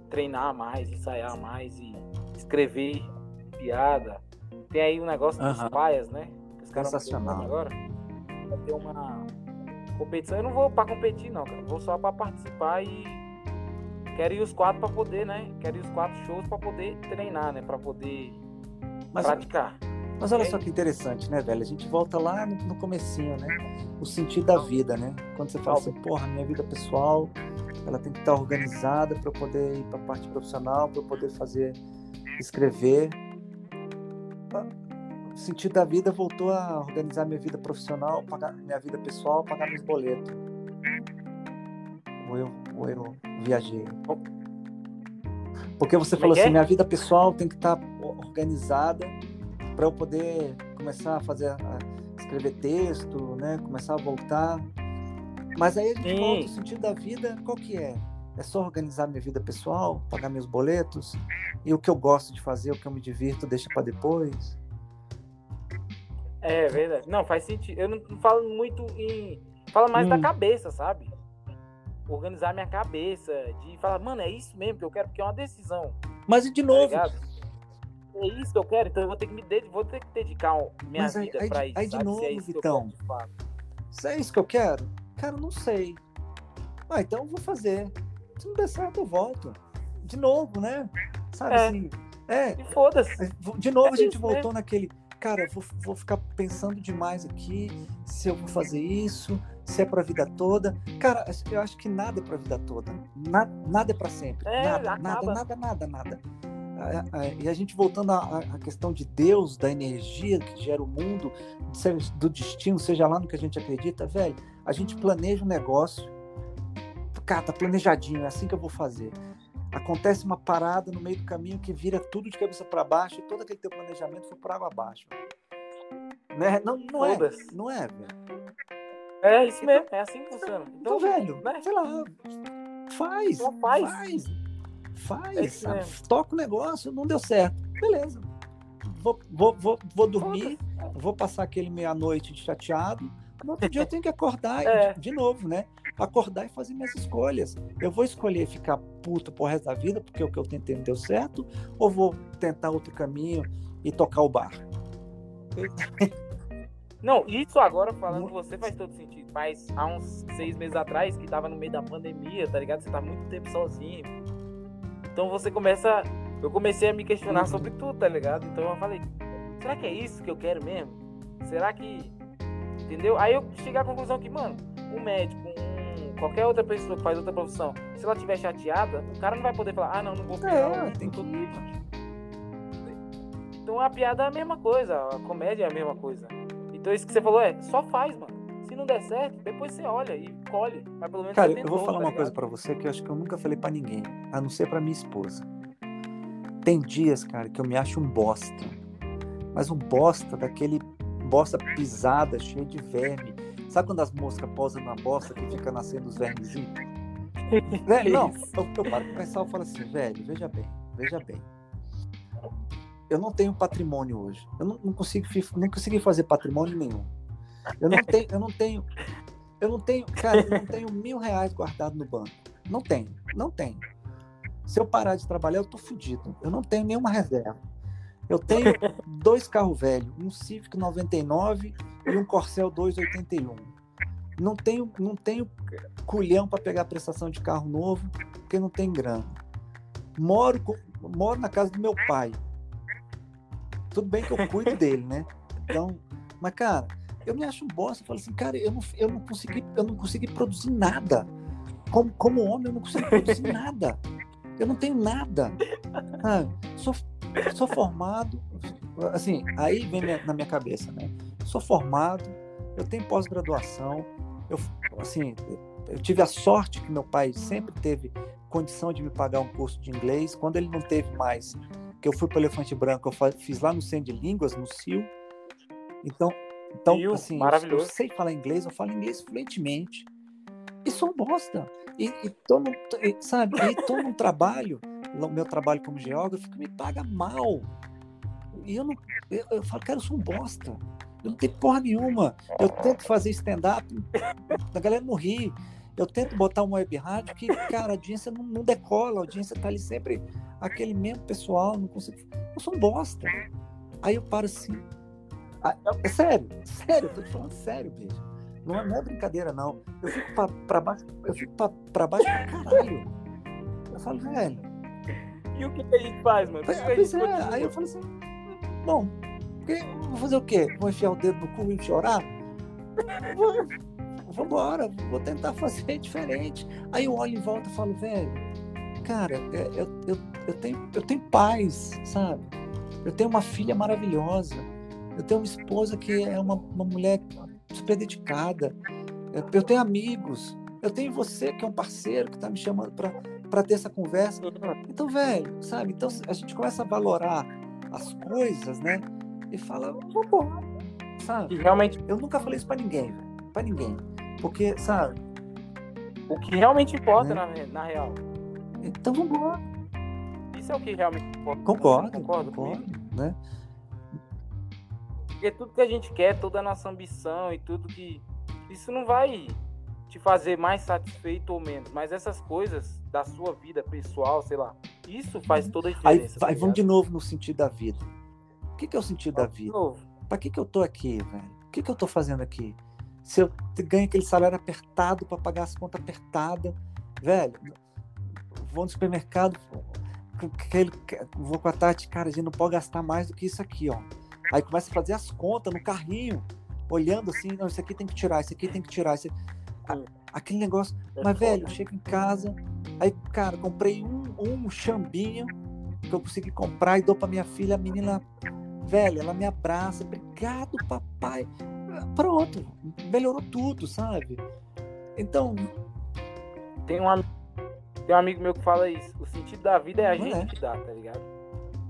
Treinar mais, ensaiar mais e escrever piada. Tem aí um negócio dos Aham. paias, né? Os caras Sensacional. agora. Vai ter uma competição. Eu não vou pra competir, não, cara. Vou só pra participar e. Quero ir os quatro pra poder, né? Quero ir os quatro shows pra poder treinar, né? Pra poder Mas, praticar. mas olha só que interessante, né, velho? A gente volta lá no, no comecinho, né? O sentido da vida, né? Quando você fala assim, porra, minha vida pessoal, ela tem que estar organizada para eu poder ir para a parte profissional, para eu poder fazer, escrever. Sentido da vida voltou a organizar minha vida profissional, pagar minha vida pessoal, pagar meus boletos. Ou eu, ou eu viajei. Porque você Como é falou que é? assim, minha vida pessoal tem que estar organizada para eu poder começar a fazer, a escrever texto, né? Começar a voltar. Mas aí a gente Sim. volta o sentido da vida, qual que é? É só organizar minha vida pessoal, pagar meus boletos e o que eu gosto de fazer, o que eu me divirto, deixa para depois. É verdade. Não, faz sentido. Eu não falo muito em. Fala mais da Hum. cabeça, sabe? Organizar minha cabeça. De falar, mano, é isso mesmo que eu quero, porque é uma decisão. Mas e de Tá novo, ligado? É isso que eu quero, então eu vou ter que me dedicar, vou ter que dedicar minha Mas aí- vida aí pra de- isso. aí de sabe? Se novo, é Vitão. se é isso que eu quero? Cara, não sei. Ah, então eu vou fazer. Se não der certo, eu volto. De novo, né? Sabe É. assim? É, E foda-se. De novo, É a gente voltou naquele. Cara, vou, vou ficar pensando demais aqui se eu vou fazer isso, se é pra vida toda. Cara, eu acho que nada é pra vida toda. Na- nada é pra sempre. É, nada, acaba. nada, nada, nada, E a gente voltando à à- questão de Deus, da energia que gera o mundo, do destino, seja lá no que a gente acredita, velho, a gente planeja um negócio, cara, tá planejadinho, é assim que eu vou fazer acontece uma parada no meio do caminho que vira tudo de cabeça para baixo e todo aquele teu planejamento foi por água abaixo. Né? Não, não é, não é, velho. É isso mesmo, é assim que funciona. Então, velho, né? sei lá, faz, Só faz. faz, faz, É toca o negócio, não deu certo, beleza. Vou, vou, vou, vou dormir, vou passar aquele meia-noite chateado, no outro dia eu tenho que acordar É. de, de novo, né? Acordar e fazer minhas escolhas. Eu vou escolher ficar puto pro resto da vida porque o que eu tentei não deu certo, ou vou tentar outro caminho e tocar o bar? Não, isso agora falando você faz todo sentido. Mas há uns seis meses atrás, que tava no meio da pandemia, tá ligado? Você tá muito tempo sozinho. Então você começa. Eu comecei a me questionar Uhum. sobre tudo, tá ligado? Então eu falei, será que é isso que eu quero mesmo? Será que. Entendeu? Aí eu cheguei à conclusão que, mano, um médico, um, qualquer outra pessoa que faz outra profissão, se ela estiver chateada, o cara não vai poder falar, ah não, não vou ficar. É, não, tem que-. Então a piada é a mesma coisa, a comédia é a mesma coisa. Então isso que você falou é, só faz, mano. Se não der certo, depois você olha e colhe. Mas pelo menos Cara, você eu tentou, vou falar tá uma coisa ligado? pra você que eu acho que eu nunca falei pra ninguém, a não ser pra minha esposa. Tem dias, cara, que eu me acho um bosta. Mas um bosta daquele bosta pisada, cheio de verme. Sabe quando as moscas posam na bosta que fica nascendo os vermezinhos? Velho, não, eu, eu paro pra pensar e falo assim, velho, veja bem, veja bem. Eu não tenho patrimônio hoje. Eu não, não consigo, não consegui fazer patrimônio nenhum. Eu não tenho, eu não tenho, eu não tenho, cara, eu não tenho mil reais guardado no banco. Não tenho, não tenho. Se eu parar de trabalhar, eu tô fudido. Eu não tenho nenhuma reserva. Eu tenho dois carros velhos, um Civic 99 e um Corcel 281. Não tenho, não tenho culhão para pegar prestação de carro novo, porque não tem grana. Moro, com- moro na casa do meu pai. Tudo bem que eu cuido dele, né? Então, mas cara, eu me acho um bosta. Eu falo assim, cara, eu não, eu não consegui, eu não consegui produzir nada. Como, como homem, eu não consegui produzir nada. Eu não tenho nada. sabe? sou, sou formado, assim, aí vem minha- na minha cabeça, né? Sou formado, eu tenho pós-graduação, eu, assim, eu tive a sorte que meu pai sempre teve condição de me pagar um curso de inglês. Quando ele não teve mais, que eu fui para o Elefante Branco, eu fiz lá no Centro de Línguas, no CIL. Então, então CIL, assim, eu- eu, sei falar inglês, eu falo inglês fluentemente. E sou um bosta. E, e tô num, e, sabe, e tô num trabalho, o meu trabalho como geógrafo, que me paga mal. E eu não. Eu, eu falo, cara, eu sou um bosta. Eu não tenho porra nenhuma. Eu tento fazer stand-up, a galera não ri. Eu tento botar uma web rádio que, cara, a audiência não, não decola, a audiência tá ali sempre aquele mesmo pessoal, não consigo. Eu sou um bosta. Aí eu paro assim. Ah, É sério, sério, eu tô te falando sério, bicho. Não é, não é brincadeira, não. Eu fico pra, pra baixo, eu fico pra, pra baixo pra caralho. Eu falo, velho. E o que, a gente faz, mano? Pois é, aí eu falo assim, bom, porque- vou fazer o quê? Vou enfiar o dedo no cu e chorar? Vou, vambora, vou tentar fazer diferente. Aí eu olho em volta e falo, velho, cara, é, eu, eu, eu, tenho, eu tenho paz, sabe? Eu tenho uma filha maravilhosa. Eu tenho uma esposa que é uma, uma mulher super dedicada. Eu, eu tenho amigos. Eu tenho você, que é um parceiro, que está me chamando para ter essa conversa. Então, velho, sabe? Então a gente começa a valorar as coisas, né? E fala, vambora, E sabe? realmente, Eu nunca falei isso pra ninguém, velho. Pra ninguém. Porque, sabe? o que realmente importa Né? na, na real. Então vambora. Isso é o que realmente importa. Concordo, concordo, comigo? né? Porque tudo que a gente quer, toda a nossa ambição e tudo que. Isso não vai te fazer mais satisfeito ou menos. Mas essas coisas da sua vida pessoal, sei lá, isso faz toda a Aí diferença. tá vamos de novo no sentido da vida. O que, que é o sentido da vida? Pra que, que eu tô aqui, velho? O que, que eu tô fazendo aqui? Se eu ganho aquele salário apertado pra pagar as contas apertadas, velho, vou no supermercado, aquele, vou com a Tati, cara, a gente não pode gastar mais do que isso aqui, ó. Aí começa a fazer as contas no carrinho, olhando assim, não, isso aqui tem que tirar, isso aqui tem que tirar, isso... a- Sim. aquele negócio. É Mas, velho, eu chego em casa, aí, cara, comprei um, um chambinho que eu consegui comprar e dou pra minha filha, a menina, velho, ela me abraça, obrigado, papai. Pronto, melhorou tudo, sabe? Então, Tem um, tem um amigo meu que fala isso. O sentido da vida é a gente é. que dá, tá ligado?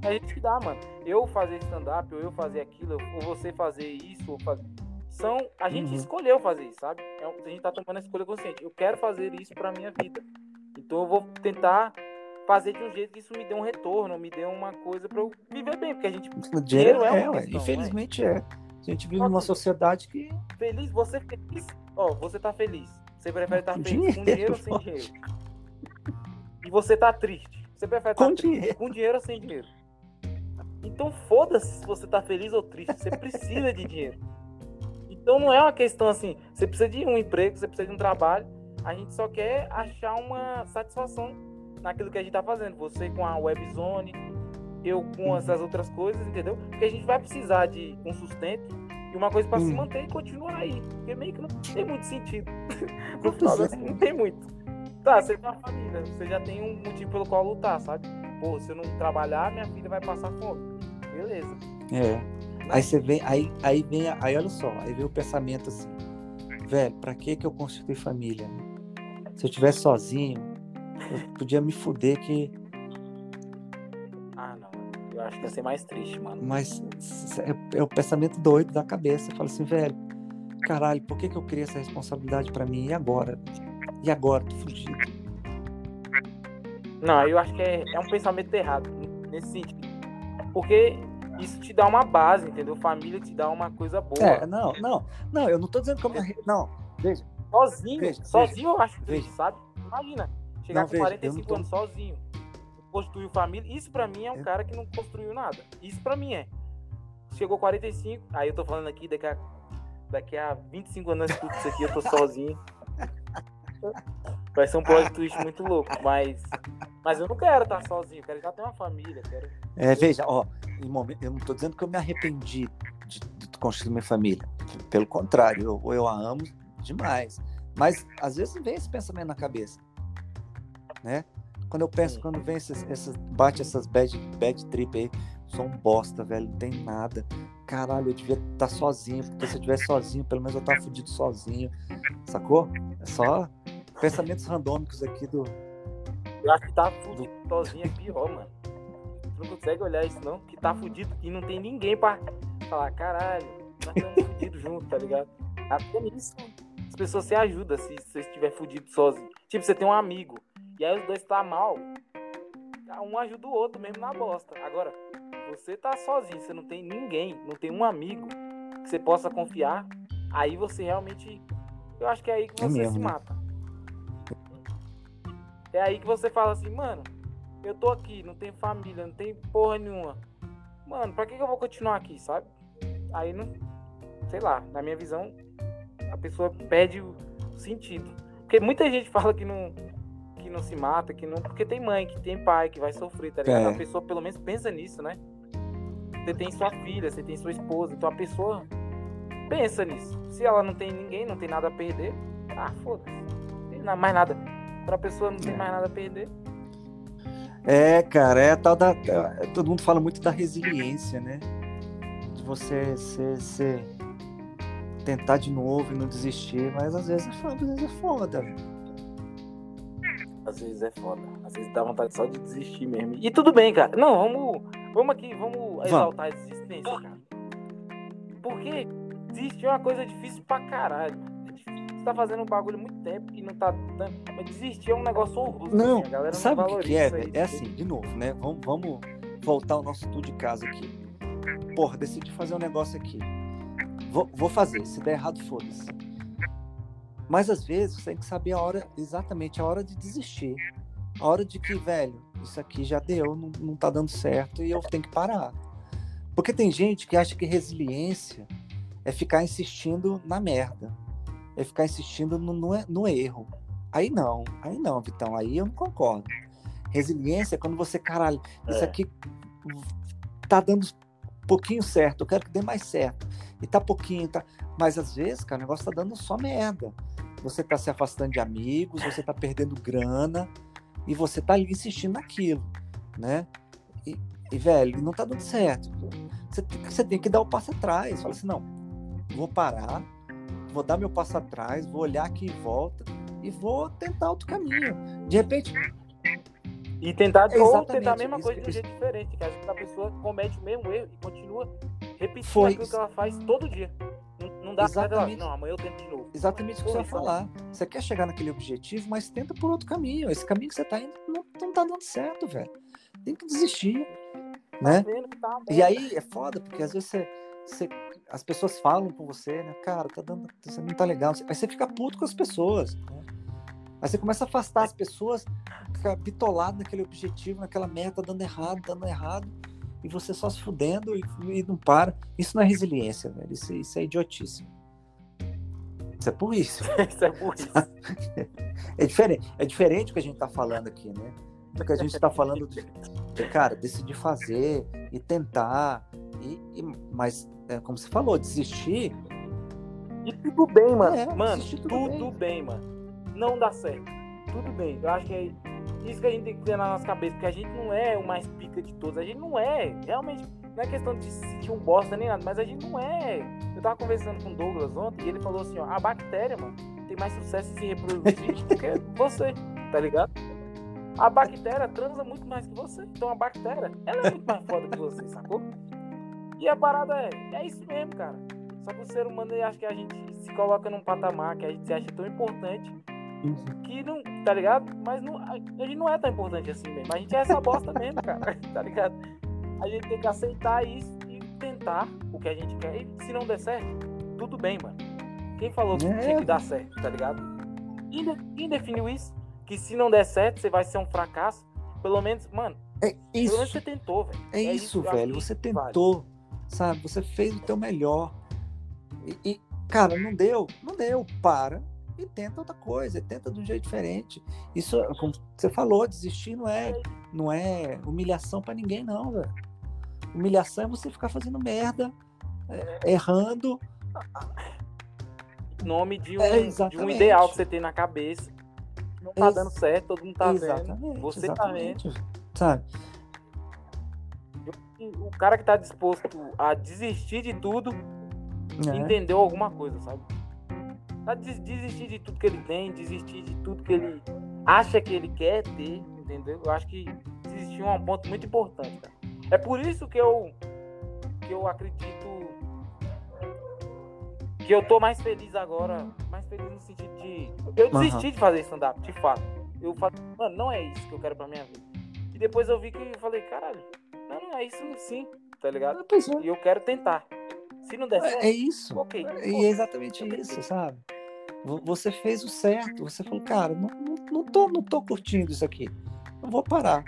É a gente que dá, mano. Eu fazer stand-up, ou eu fazer aquilo, ou você fazer isso, ou fazer. São. A gente Uhum. escolheu fazer isso, sabe? É, a gente tá tomando a escolha consciente. Eu quero fazer isso pra minha vida. Então eu vou tentar fazer de um jeito que isso me dê um retorno, me dê uma coisa pra eu viver bem, porque a gente o dinheiro é uma é, ué, questão, infelizmente é. A gente vive Só numa sociedade que. feliz, você feliz, ó, você tá feliz. Você prefere estar feliz com dinheiro, dinheiro ou sem dinheiro? E você tá triste. Você prefere estar Com dinheiro. com dinheiro ou sem dinheiro? Então foda-se se você tá feliz ou triste, você precisa de dinheiro. Então não é uma questão assim, você precisa de um emprego, você precisa de um trabalho, a gente só quer achar uma satisfação naquilo que a gente tá fazendo. Você com a webzone, eu com Uhum. essas outras coisas, entendeu? Porque a gente vai precisar de um sustento e uma coisa pra se Hum. manter e continuar aí. Porque meio que não tem muito sentido. no final contas, não tem muito. Tá, você tem uma família, você já tem um motivo pelo qual lutar, sabe? Pô, se eu não trabalhar, minha filha vai passar fome. Beleza. É. Aí você vem, aí, aí vem, aí olha só, aí vem o pensamento assim, velho, pra que que eu constitui família? Se eu tivesse sozinho, eu podia me fuder que. Ah, não. Eu acho que ia ser mais triste, mano. Mas é, é o pensamento doido da cabeça. Fala assim, velho, caralho, por que que eu criei essa responsabilidade pra mim? E agora? E agora? Tô fudido. Não, eu acho que é, é um pensamento errado nesse sentido. Porque isso te dá uma base, entendeu? Família te dá uma coisa boa. É, não, não, não, eu não tô dizendo que eu me Não, veja, Sozinho, Veja, sozinho eu acho triste, veja. sabe? Imagina, chegar Não, com veja, 45 eu não tô- anos sozinho, construiu família. Isso pra mim é um Eu- cara que não construiu nada. Isso pra mim é. Chegou 45, aí eu tô falando aqui, daqui a, daqui a 25 anos tudo isso aqui, eu tô sozinho. Vai ser um plot twist muito louco, mas. Mas eu não quero estar sozinho, eu quero já ter uma família, quero. É, veja, ó, eu não estou dizendo que eu me arrependi de, de construir minha família. Pelo contrário, eu, eu a amo demais. Mas às vezes vem esse pensamento na cabeça, né? Quando eu penso, quando vem esses, essas, bate essas bad, bad trip aí, sou um bosta, velho, não tem nada. Caralho, eu devia estar sozinho, porque se eu estivesse sozinho, pelo menos eu tava fudido sozinho, sacou? É só pensamentos randômicos aqui do. Eu acho que tá fudido sozinho é pior, mano. Tu não consegue olhar isso, não? Que tá fudido e não tem ninguém pra falar, caralho, nós estamos fudidos juntos, tá ligado? Até nisso, as pessoas se ajudam se você estiver fudido sozinho. Tipo, você tem um amigo, e aí os dois tá mal, um ajuda o outro mesmo na bosta. Agora, você tá sozinho, você não tem ninguém, não tem um amigo que você possa confiar, aí você realmente. Eu acho que é aí que É você se mata. É aí que você fala assim, mano, eu tô aqui, não tenho família, não tenho porra nenhuma. Mano, pra que, que eu vou continuar aqui, sabe? Aí não. Sei lá, na minha visão, a pessoa perde o sentido. Porque muita gente fala que não, que não se mata, que não. Porque tem mãe, que tem pai, que vai sofrer, tá ligado? É. A pessoa pelo menos pensa nisso, né? Você tem sua filha, você tem sua esposa, então a pessoa pensa nisso. Se ela não tem ninguém, não tem nada a perder, ah, foda-se. Não tem mais nada. Quando a pessoa não tem É. mais nada a perder. É, cara, é a tal da. Todo mundo fala muito da resiliência, né? De você ser, ser- tentar de novo e não desistir, mas às vezes é foda, às vezes é foda. Às vezes é foda. Às vezes dá vontade só de desistir mesmo. E tudo bem, cara. Não, vamos, vamos aqui, vamos exaltar a existência, cara. Porque desistir é uma coisa difícil pra caralho. É difícil. Você tá fazendo um bagulho muito tempo e não tá dando. Mas desistir é um negócio horroroso. Não, assim, a galera sabe não o que, é, velho? É assim, de novo, né? Vamos, vamos voltar ao nosso estudo de casa aqui. Porra, decidi fazer um negócio aqui. Vou, vou fazer, se der errado, foda-se. Mas às vezes você tem que saber a hora, exatamente a hora de desistir. A hora de que, velho, isso aqui já deu, não, não tá dando certo e eu tenho que parar. Porque tem gente que acha que resiliência é ficar insistindo na merda. É ficar insistindo no, no, no erro. Aí não, aí não, Vitão, aí eu não concordo. Resiliência é quando você, caralho, isso É. aqui tá dando pouquinho certo, eu quero que dê mais certo. E tá pouquinho, tá. Mas às vezes, cara, o negócio tá dando só merda. Você tá se afastando de amigos, você tá perdendo grana e você tá ali insistindo naquilo, né? E, e, velho, não tá dando certo. Você, tem- você tem que dar o passo atrás. Fala assim, não, vou parar, vou dar meu passo atrás, vou olhar aqui em volta e vou tentar outro caminho. De repente, E tentar, ou Exatamente, tentar a mesma coisa de um jeito diferente. Que às vezes a pessoa comete o mesmo erro e continua repetindo Foi aquilo que ela faz todo dia. Não, não dá ela, Exatamente. não, amanhã eu tento de novo. exatamente o que você vai falar. Você quer chegar naquele objetivo, mas tenta por outro caminho. Esse caminho que você tá indo não, não tá dando certo, velho. Tem que desistir, né? Tá tá E aí é foda, porque às vezes você, você- as pessoas falam com você, né? Cara, tá dando, isso não tá legal. Aí você fica puto com as pessoas. né? Aí você começa a afastar as pessoas, fica bitolado naquele objetivo, naquela meta, dando errado, dando errado, e você só se fudendo e, e não para. Isso não é resiliência, velho. Isso, isso é idiotice. Isso é burrice. Isso é burrice. É diferente, é diferente do que a gente tá falando aqui, né? Do que a gente tá falando de, de, cara, decidir fazer e tentar, e, e- mas, é, como você falou, desistir, E tudo bem, mano. É, mano, tudo, tudo bem. bem. mano. Não dá certo. Tudo bem. Eu acho que é isso que a gente tem que ter na nossa cabeça, porque a gente não é o mais pica de todos. A gente não é. Realmente, não é questão de se sentir um bosta nem nada, mas a gente não é. Eu tava conversando com o Douglas ontem e ele falou assim, ó, a bactéria, mano, tem mais sucesso em se reproduzir do que você, tá ligado? A bactéria transa muito mais que você. Então a bactéria, ela é muito mais foda que você, sacou? E a parada é, é isso mesmo, cara. Só que o ser humano, eu acho que a gente se coloca num patamar que a gente se acha tão importante que não, tá ligado? Mas não, a gente não é tão importante assim mesmo. A gente é essa bosta mesmo, cara, tá ligado? A gente tem que aceitar isso e tentar o que a gente quer. E se não der certo, tudo bem, mano. Quem falou que É. tinha que dar certo, tá ligado? Quem, de- quem definiu isso? Que se não der certo, você vai ser um fracasso. Pelo menos, mano, É pelo menos isso, você tentou, velho. é isso, eu acho velho. Você isso vale. tentou, sabe? Você fez o teu melhor. E, e, cara, não deu, não deu. Para e tenta outra coisa, tenta de um jeito diferente. Isso, como você falou, desistir não é, não é humilhação pra ninguém, não, velho. Humilhação é você ficar fazendo merda, é, errando. Em nome de um, É, de um exatamente. ideal que você tem na cabeça. Não tá Ex- dando certo, todo mundo tá vendo. exatamente. Você tá vendo. exatamente, Sabe? O cara que tá disposto a desistir de tudo É. entendeu alguma coisa, sabe? Des- desistir de tudo que ele tem, desistir de tudo que ele acha que ele quer ter, entendeu? Eu acho que desistir é um ponto muito importante, cara. É por isso que eu que eu acredito que eu tô mais feliz agora, mais feliz no sentido de eu desisti de fazer stand up, de fato. Eu falei, mano, não é isso que eu quero pra minha vida. E depois eu vi que eu falei, caralho, não, não é isso sim, tá ligado? Pois é. E eu quero tentar. Se não der certo, É isso. E é exatamente isso, sabe? Vo- Você fez o certo. Você falou, cara, não, não, não, tô, não tô curtindo isso aqui. Não vou parar.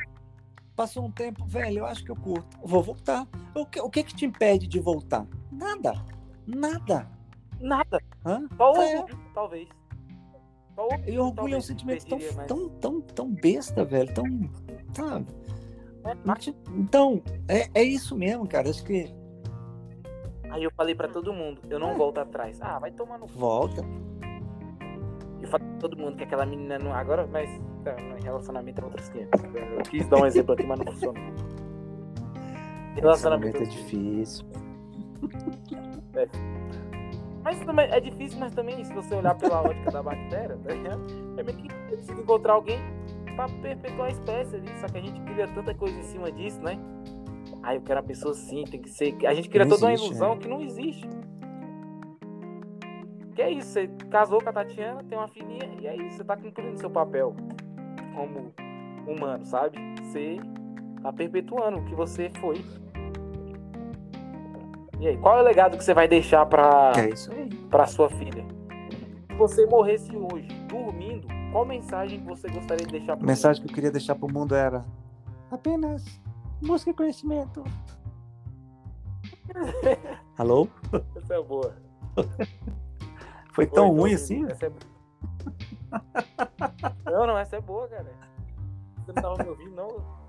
Passou um tempo, velho, eu acho que eu curto. Vou voltar. O que, o que que te impede de voltar? Nada. Nada. Nada. Hã? Só É. orgulho, talvez. Só orgulho, E orgulho é um talvez, sentimento tão, mas- tão, tão, tão besta, velho. Tão. Sabe? É, Então, é, é isso mesmo, cara. Acho que Aí eu falei pra todo mundo, eu não É. volto atrás. Ah, vai tomar no volta. Pra todo mundo que aquela menina não. Agora, mas tá, no relacionamento é outros 500. Eu quis dar um exemplo aqui, mas não funciona. Relacionamento é 500. difícil. Mas também é difícil, mas também, se você olhar pela ótica da bactéria, tá ligado? É meio que precisa encontrar alguém pra perpetuar a espécie ali. Só que a gente cria tanta coisa em cima disso, né? Ah, eu quero uma pessoa assim, tem que ser. A gente cria Não toda uma existe, ilusão é. que não existe. Que é isso, você casou com a Tatiana, tem uma filhinha, e é isso, você tá cumprindo seu papel como humano, sabe? Você tá perpetuando o que você foi. E aí, qual é o legado que você vai deixar pra é isso aí. para sua filha. Se você morresse hoje dormindo, qual mensagem você gostaria de deixar A para mensagem que eu queria deixar pro mundo era apenas busque conhecimento. Alô? Essa é boa. Foi tão tô ruim assim? Essa é não, não, essa é boa, cara. Você não tava me ouvindo, não?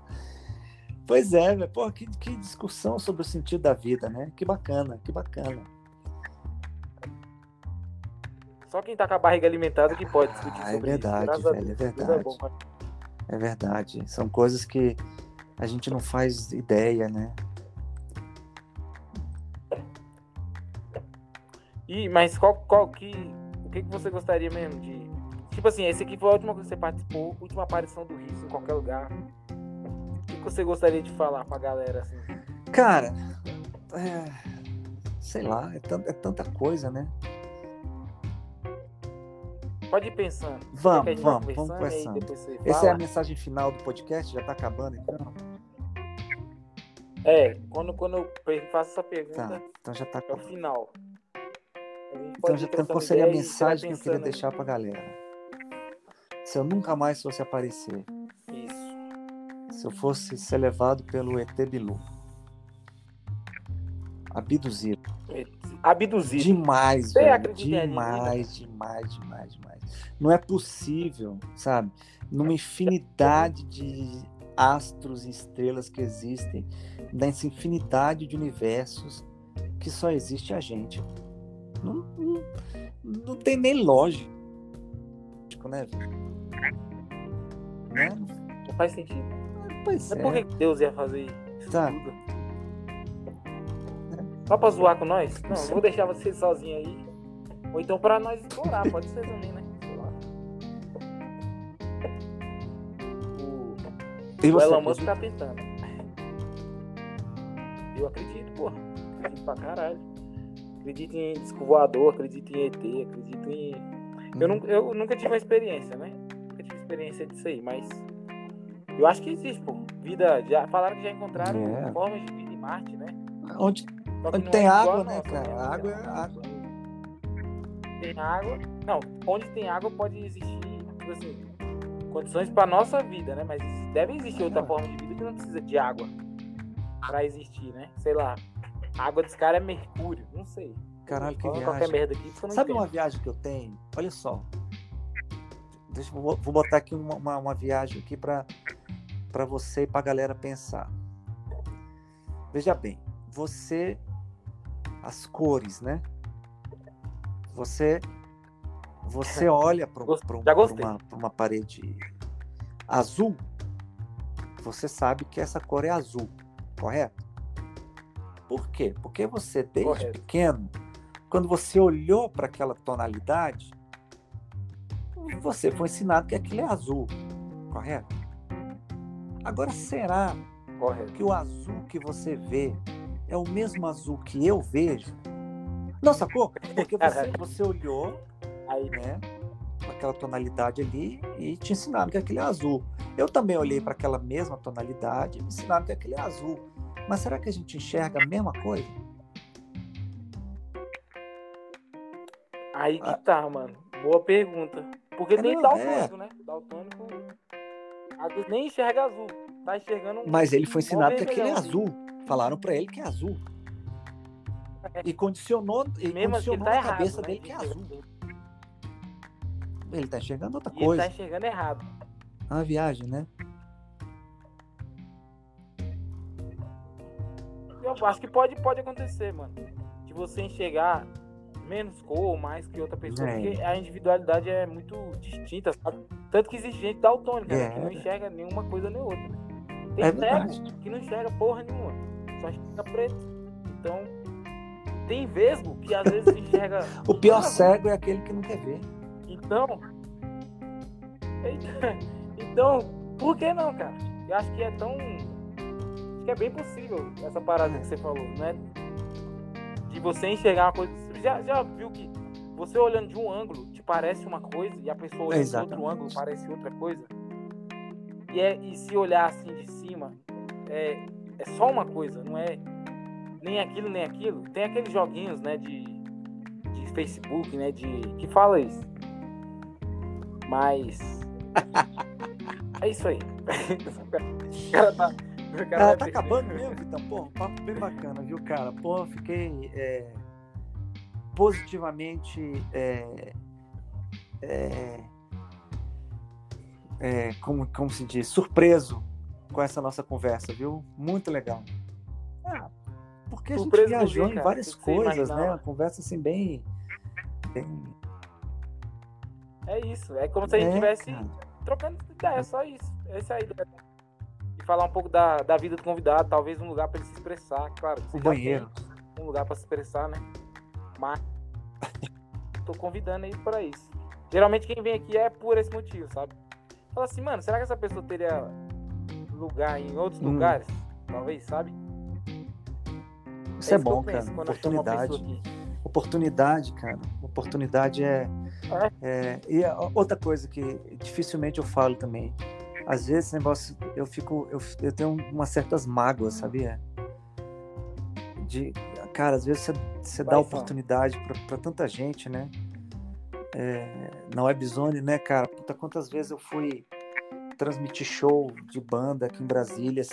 Pois é, velho. Pô, que, que discussão sobre o sentido da vida, né? Que bacana, que bacana. Só quem tá com a barriga alimentada que pode discutir Ah, é sobre verdade, isso. Graças a velho, é verdade. bom, cara. É verdade. São coisas que a gente não faz ideia, né? E, mas qual, qual que. O que, que você gostaria mesmo de. Tipo assim, esse aqui foi a última que você participou, última aparição do Riso em qualquer lugar. O que, que você gostaria de falar pra galera, assim? Cara, é, sei lá, é, tan- é tanta coisa, né? Pode ir pensando. Vamos, vamos, vamos conversando. Essa é a mensagem final do podcast, já tá acabando, então? É, quando, quando eu faço essa pergunta, Tá, então já tá é o final. A Então já trocando qual seria a mensagem que eu queria deixar pra galera. Se eu nunca mais fosse aparecer, Isso. se eu fosse ser levado pelo ET Bilu, abduzido, Abduzido. demais, Você velho, em demais, demais, demais, demais. Não é possível, sabe? Numa infinidade de astros e estrelas que existem, nessa infinidade de universos que só existe a gente. Não, não, não tem nem lógico, né, velho? Né? Não faz sentido. Pois Mas é. por que Deus ia fazer isso Tá. tudo? Só pra zoar com nós? Não, vou deixar você sozinho aí. Ou então pra nós explorar, pode ser também, né? O, E o Elon Musk tá tentando. Eu acredito, pô. Acredito pra caralho. Acredito em disco voador, acredito em ET, acredito em. Eu, Uhum. nunca, eu nunca tive uma experiência, né? Nunca tive experiência disso aí, mas. Eu acho que existe, pô. Vida. Já, falaram que já encontraram É. formas de vida em Marte, né? Onde, onde tem é água, né, nossa, cara? né? A água é água. Tem água. Não, onde tem água pode existir, tipo assim, condições pra nossa vida, né? Mas deve existir outra Não. forma de vida que não precisa de água pra existir, né? Sei lá. A água desse cara é mercúrio, não sei. Caralho, que Fala qualquer viagem. merda aqui Sabe entendo. uma viagem que eu tenho? Olha só. Deixa, vou, vou botar aqui uma, uma, uma viagem aqui para para você e para a galera pensar. Veja bem, você as cores, né? Você você olha para uma, pra uma parede azul, você sabe que essa cor é azul, correto? Por quê? Porque você desde Correto. pequeno, quando você olhou para aquela tonalidade, você foi ensinado que aquilo é azul, correto? Agora, será Correto. que o azul que você vê é o mesmo azul que eu vejo? Não, sacou? Porque você, você olhou, Aí, né, com aquela tonalidade ali e te ensinaram que aquele é azul. Eu também olhei para aquela mesma tonalidade e me ensinaram que aquele é azul. Mas será que a gente enxerga a mesma coisa? aí que Ah. tá, mano. Boa pergunta. Porque É, tem não, daltônico, né? Daltônico. Às vezes nem enxerga azul. Tá enxergando um. Mas ele foi ensinado que aquele é azul. Falaram para ele que é azul. É. E condicionou, e Mesmo assim, condicionou ele tá na errado. cabeça né? dele que é azul. Ele Ele tá enxergando outra E ele coisa. tá enxergando errado. É uma viagem, né? Acho que pode, pode acontecer, mano. De você enxergar menos cor ou mais que outra pessoa. É. Porque a individualidade é muito distinta, sabe? Tanto que existe gente daltônica, né, É. que não enxerga nenhuma coisa nem outra. Tem É cego que não enxerga porra nenhuma. Só enxerga preto. Então, tem vesgo que às vezes enxerga. O pior Ah, cego é aquele que não quer ver. Então. Então, por que não, cara? Eu acho que é tão. Acho que é bem possível essa parada que você falou, né? De você enxergar uma coisa. Você já, já viu que você olhando de um ângulo te parece uma coisa e a pessoa olhando de outro Exatamente. ângulo parece outra coisa? E, é, e se olhar assim de cima, é, é só uma coisa, não é nem aquilo nem aquilo. Tem aqueles joguinhos, né, de, de Facebook, né, de que fala isso. Mas é isso aí. o cara tá, Ah, tá acabando mesmo, Vitão? Pô, um papo bem bacana, viu, cara? Pô, fiquei é, positivamente. É, é, é, como, como se diz? Surpreso com essa nossa conversa, viu? Muito legal. Ah, porque a gente do viajou em várias Do coisas, né? Uma conversa assim, bem. bem É isso. É como se a gente é, estivesse cara. trocando ideia, só isso. Essa é a ideia. E falar um pouco da, da vida do convidado, talvez um lugar para ele se expressar, claro. O banheiro. Um lugar para se expressar, né? Mas tô convidando aí para isso. Geralmente quem vem aqui é por esse motivo, sabe? Fala assim, mano, será que essa pessoa teria lugar em outros Hum. lugares? Talvez, sabe? Isso é, isso que eu bom, cara. Oportunidade. Oportunidade, cara. Oportunidade é, é- E a- outra coisa que dificilmente eu falo também. Às vezes esse negócio eu fico. Eu, eu tenho umas certas mágoas, sabia? De. Cara, às vezes você, você dá oportunidade pra pra tanta gente, né? É, na Webzone, né, cara? Puta, quantas vezes eu fui transmitir show de banda aqui em Brasília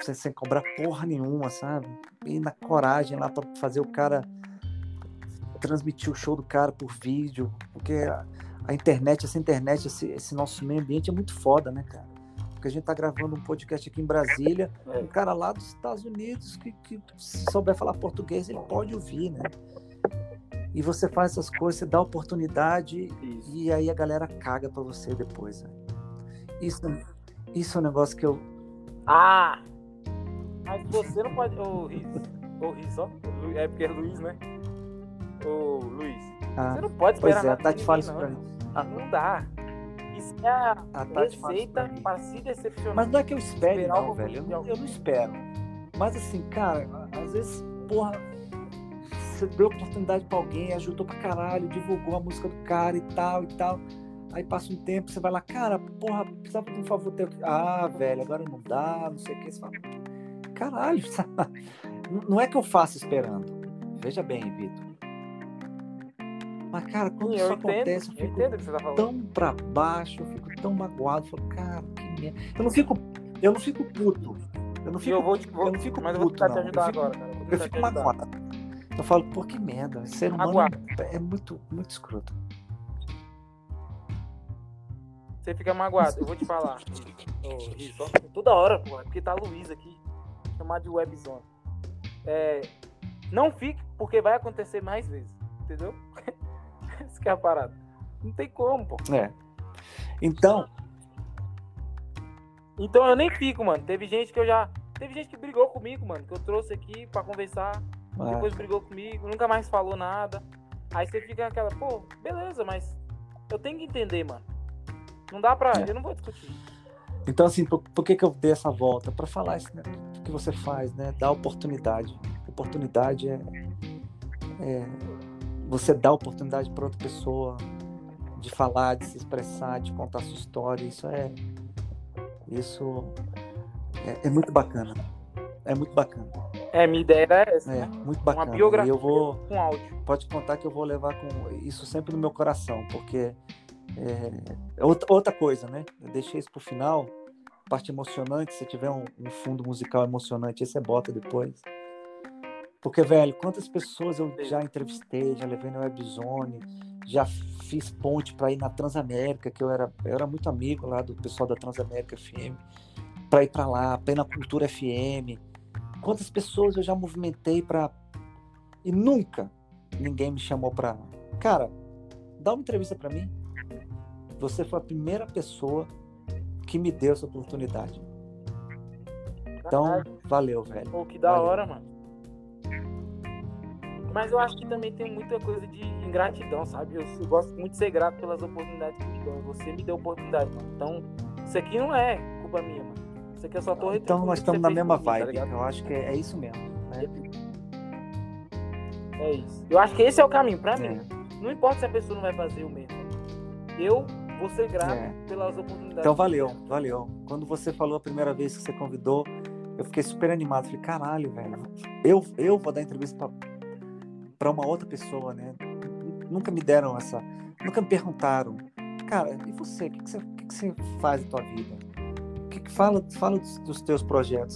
sem, sem cobrar porra nenhuma, sabe? E na coragem lá pra fazer o cara transmitir o show do cara por vídeo, porque a, internet, essa internet, esse, esse nosso meio ambiente é muito foda, né, cara? Porque a gente tá gravando um podcast aqui em Brasília, É. um cara lá dos Estados Unidos que, que se souber falar português, ele pode ouvir, né? E você faz essas coisas, você dá oportunidade Isso. e aí a galera caga pra você depois. Né? Isso, isso é um negócio que eu. Ah! Mas você não pode. Ô, Riz, Ô, Riz, ó. É porque é Luiz, né? Ô, Luiz. Ah, Você não pode pois esperar é, a Tati fala isso pra mim. Ah, Não dá. Isso é a a Tati fala isso pra receita para se decepcionar. Mas não é que eu espere, não, velho. Eu não, eu não espero. Mas assim, cara, às vezes, porra, você deu oportunidade pra alguém, ajudou pra caralho, divulgou a música do cara e tal e tal. Aí passa um tempo, você vai lá, cara, porra, precisava de um favor teu. Ah, velho, agora não dá, não sei o que. Você fala, caralho, sabe? não é que eu faço esperando. Veja bem, Vitor. Mas, cara, quando Sim, isso eu entendo, acontece, eu eu fico você tá tão pra baixo, eu fico tão magoado. Eu falo, cara, que merda. Eu não fico, eu não fico puto. Eu não fico, eu vou te, vou, eu não fico mas eu vou puto, tentar te não. ajudar Eu fico- agora, cara. Eu tentar fico te ajudar. magoado. Eu falo, pô, que merda. Ser humano é muito, muito escroto. Você fica magoado, eu vou te falar. Ó, toda hora, pô, é porque tá Luiz aqui, chamado de Webzone. É, não fique, porque vai acontecer mais vezes, entendeu? Isso que é a parada. Não tem como, pô. É. Então, Então eu nem fico, mano. Teve gente que eu já. Teve gente que brigou comigo, mano, que eu trouxe aqui pra conversar. é, Depois brigou comigo, nunca mais falou nada. Aí você fica aquela, pô, beleza, mas eu tenho que entender, mano. Não dá pra. É. Eu não vou discutir. então assim, por, por que, que eu dei essa volta? Pra falar isso né, que você faz, né? Dar oportunidade. Oportunidade é, é você dá oportunidade para outra pessoa de falar, de se expressar, de contar sua história. Isso é isso é, é muito bacana. É muito bacana. É, minha ideia era essa, É né? muito bacana. biografia. E eu vou Com áudio. pode contar que eu vou levar com isso sempre no meu coração, porque é, outra, outra coisa, né? Eu deixei isso pro final, parte emocionante. Se tiver um, um fundo musical emocionante, esse é bota depois. Porque, velho, quantas pessoas eu já entrevistei, já levei na Webzone, já fiz ponte para ir na Transamérica, que eu era, eu era muito amigo lá do pessoal da Transamérica FM, para ir para lá, para ir na Cultura FM. Quantas pessoas eu já movimentei para. E nunca ninguém me chamou para. Cara, dá uma entrevista para mim. Você foi a primeira pessoa que me deu essa oportunidade. Então, valeu, velho. Pô, que da valeu. hora, mano. Mas eu acho que também tem muita coisa de ingratidão, sabe? Eu, eu gosto muito de ser grato pelas oportunidades que me dão. Você me deu oportunidade, mano. Então, isso aqui não é culpa minha, mano. Isso aqui eu só tô Então nós estamos na mesma mim, tá vibe. ligado? eu acho que é, é isso mesmo. né? É isso. Eu acho que esse é o caminho pra mim. É. Não importa se a pessoa não vai fazer o mesmo. Eu vou ser grato É. pelas oportunidades. Então valeu, valeu. Quando você falou a primeira vez que você convidou, eu fiquei super animado. Falei, caralho, velho. Eu, eu vou dar entrevista pra, pra uma outra pessoa, né? Nunca me deram essa. Nunca me perguntaram. Cara, e você? O que, que, você, o que, que você faz da tua vida? O que, que fala, fala dos, dos teus projetos?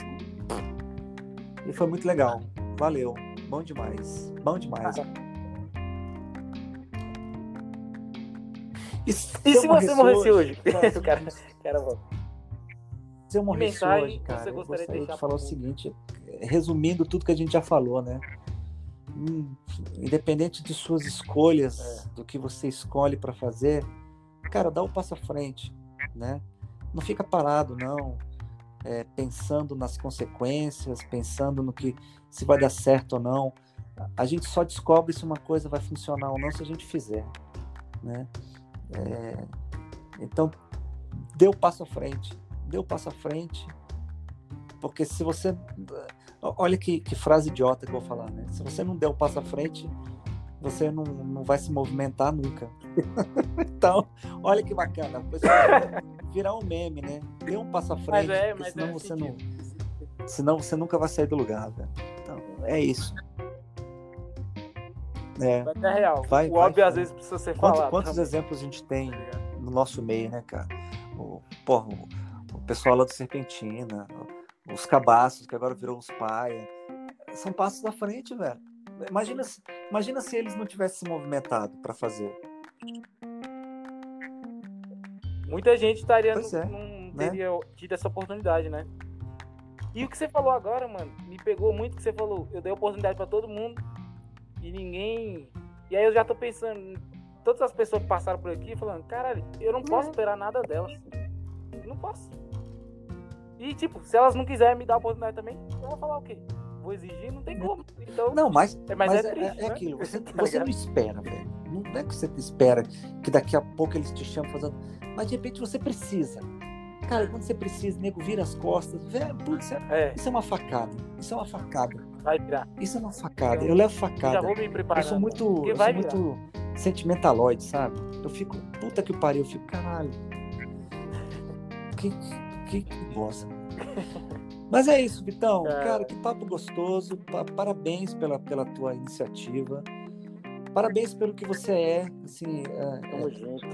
E foi muito legal. Valeu. Bom demais. Bom demais. E se, E se você morresse hoje? Cara, o cara, cara, bom. Se eu morresse mensagem hoje, cara, eu gostaria de falar o seguinte, resumindo tudo que a gente já falou, né? Independente de suas escolhas, do que você escolhe para fazer, cara, dá o passo à frente, né? Não fica parado, não, é, pensando nas consequências, pensando no que se vai dar certo ou não. A gente só descobre se uma coisa vai funcionar ou não se a gente fizer, né? É, então, dê o passo à frente, dê o passo à frente, porque se você. Olha que, que frase idiota que eu vou falar, né? Se você não der o passo à frente, você não, não vai se movimentar nunca. então, olha que bacana. Virar um meme, né? Dê um passo à frente, Mas é, mas senão é você não. Senão você nunca vai sair do lugar, velho. Então, é isso. É. Vai ser real. Vai, o vai, óbvio às vai. vezes precisa ser Quantos, falado. quantos tá? exemplos a gente tem no nosso meio, né, cara? O, porra, o, o pessoal lá do Serpentina, os cabaços, que agora virou uns paia. São passos à frente, velho. Imagina se, imagina se eles não tivessem se movimentado para fazer. Muita gente estaria Pois é, não né? teria tido essa oportunidade, né? E o que você falou agora, mano, me pegou muito que você falou. Eu dei oportunidade pra todo mundo e ninguém. E aí eu já tô pensando, todas as pessoas que passaram por aqui falando, caralho, eu não posso esperar nada delas. Não posso. E tipo, se elas não quiserem me dar a oportunidade também, eu vou falar o quê? vou exigir, não tem como. Então, Não, mas, é, mas, mas é é, triste, é né? aquilo, você, Tá você não espera, velho. Não é que você espera que daqui a pouco eles te chamam fazendo. Mas de repente você precisa. Cara, quando você precisa, nego vira as costas. Velho, putz, é- É, isso é uma facada. Isso é uma facada. vai virar. Isso é uma facada. Eu levo Eu facada. já vou me Eu preparando. sou muito, porque eu sou muito sentimentaloide, sabe? Eu fico, puta que pariu, eu fico, caralho. Que, que, que bosta. Mas é isso, Vitão. É. Cara, que papo gostoso. Pa- Parabéns pela, pela tua iniciativa. Parabéns pelo que você é. Assim, é, Tamo é, junto.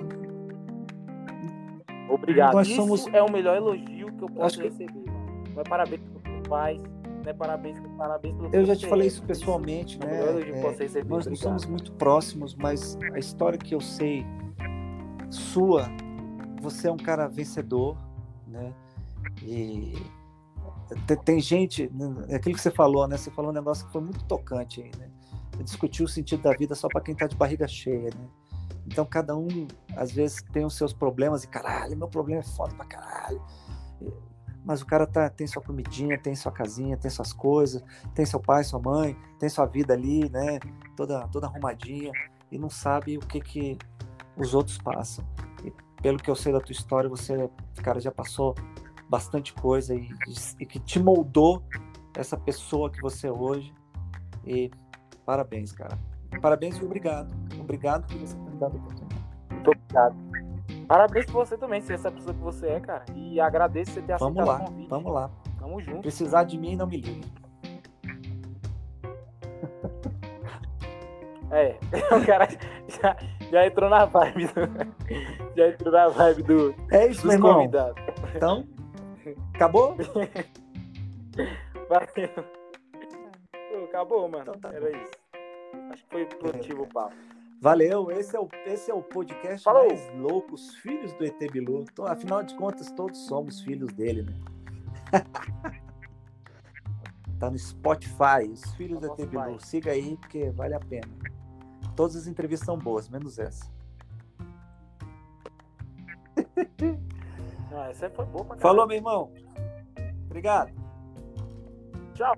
Obrigado. Nós Isso somos- é o melhor elogio que eu posso Acho que- receber. Não é parabéns pelo que tu faz, não é parabéns, parabéns pelo que eu já te falei é. isso pessoalmente, é o né? melhor elogio que É, eu posso receber. Nós não somos muito próximos, mas a história que eu sei sua, você é um cara vencedor, né? E tem, gente, é aquilo que você falou, né? Você falou um negócio que foi muito tocante aí, né? Discutir o sentido da vida só para quem tá de barriga cheia, né? Então cada um, às vezes, tem os seus problemas e caralho, meu problema é foda pra caralho. Mas o cara tá, tem sua comidinha, tem sua casinha, tem suas coisas, tem seu pai, sua mãe, tem sua vida ali, né? Toda, toda arrumadinha e não sabe o que que os outros passam. E pelo que eu sei da tua história, você, cara, já passou bastante coisa e, e que te moldou essa pessoa que você é hoje. E parabéns, cara. Parabéns e obrigado. Obrigado por você ter me dado a oportunidade. Muito obrigado. Parabéns por você também, ser essa pessoa que você é, cara. E agradeço você ter aceitado Vamos lá, o convite. vamos lá. Tamo junto. Precisar de mim, não me ligue. É, o cara já, já entrou na vibe do, já entrou na vibe do, É isso, dos irmão. convidados. Então, acabou? Valeu. Pô, Acabou, mano. Então tá Era isso. Acho que foi produtivo o papo. Valeu, esse é o, esse é o podcast Falou. mais louco, os filhos do ET Bilu. Então, afinal de contas, todos somos filhos dele, né? tá no Spotify, os filhos Tá do ET Bilu. Siga aí, porque vale a pena. Todas as entrevistas são boas, menos essa. Ah, essa foi boa pra caralho. Falou, meu irmão. Obrigado. Tchau.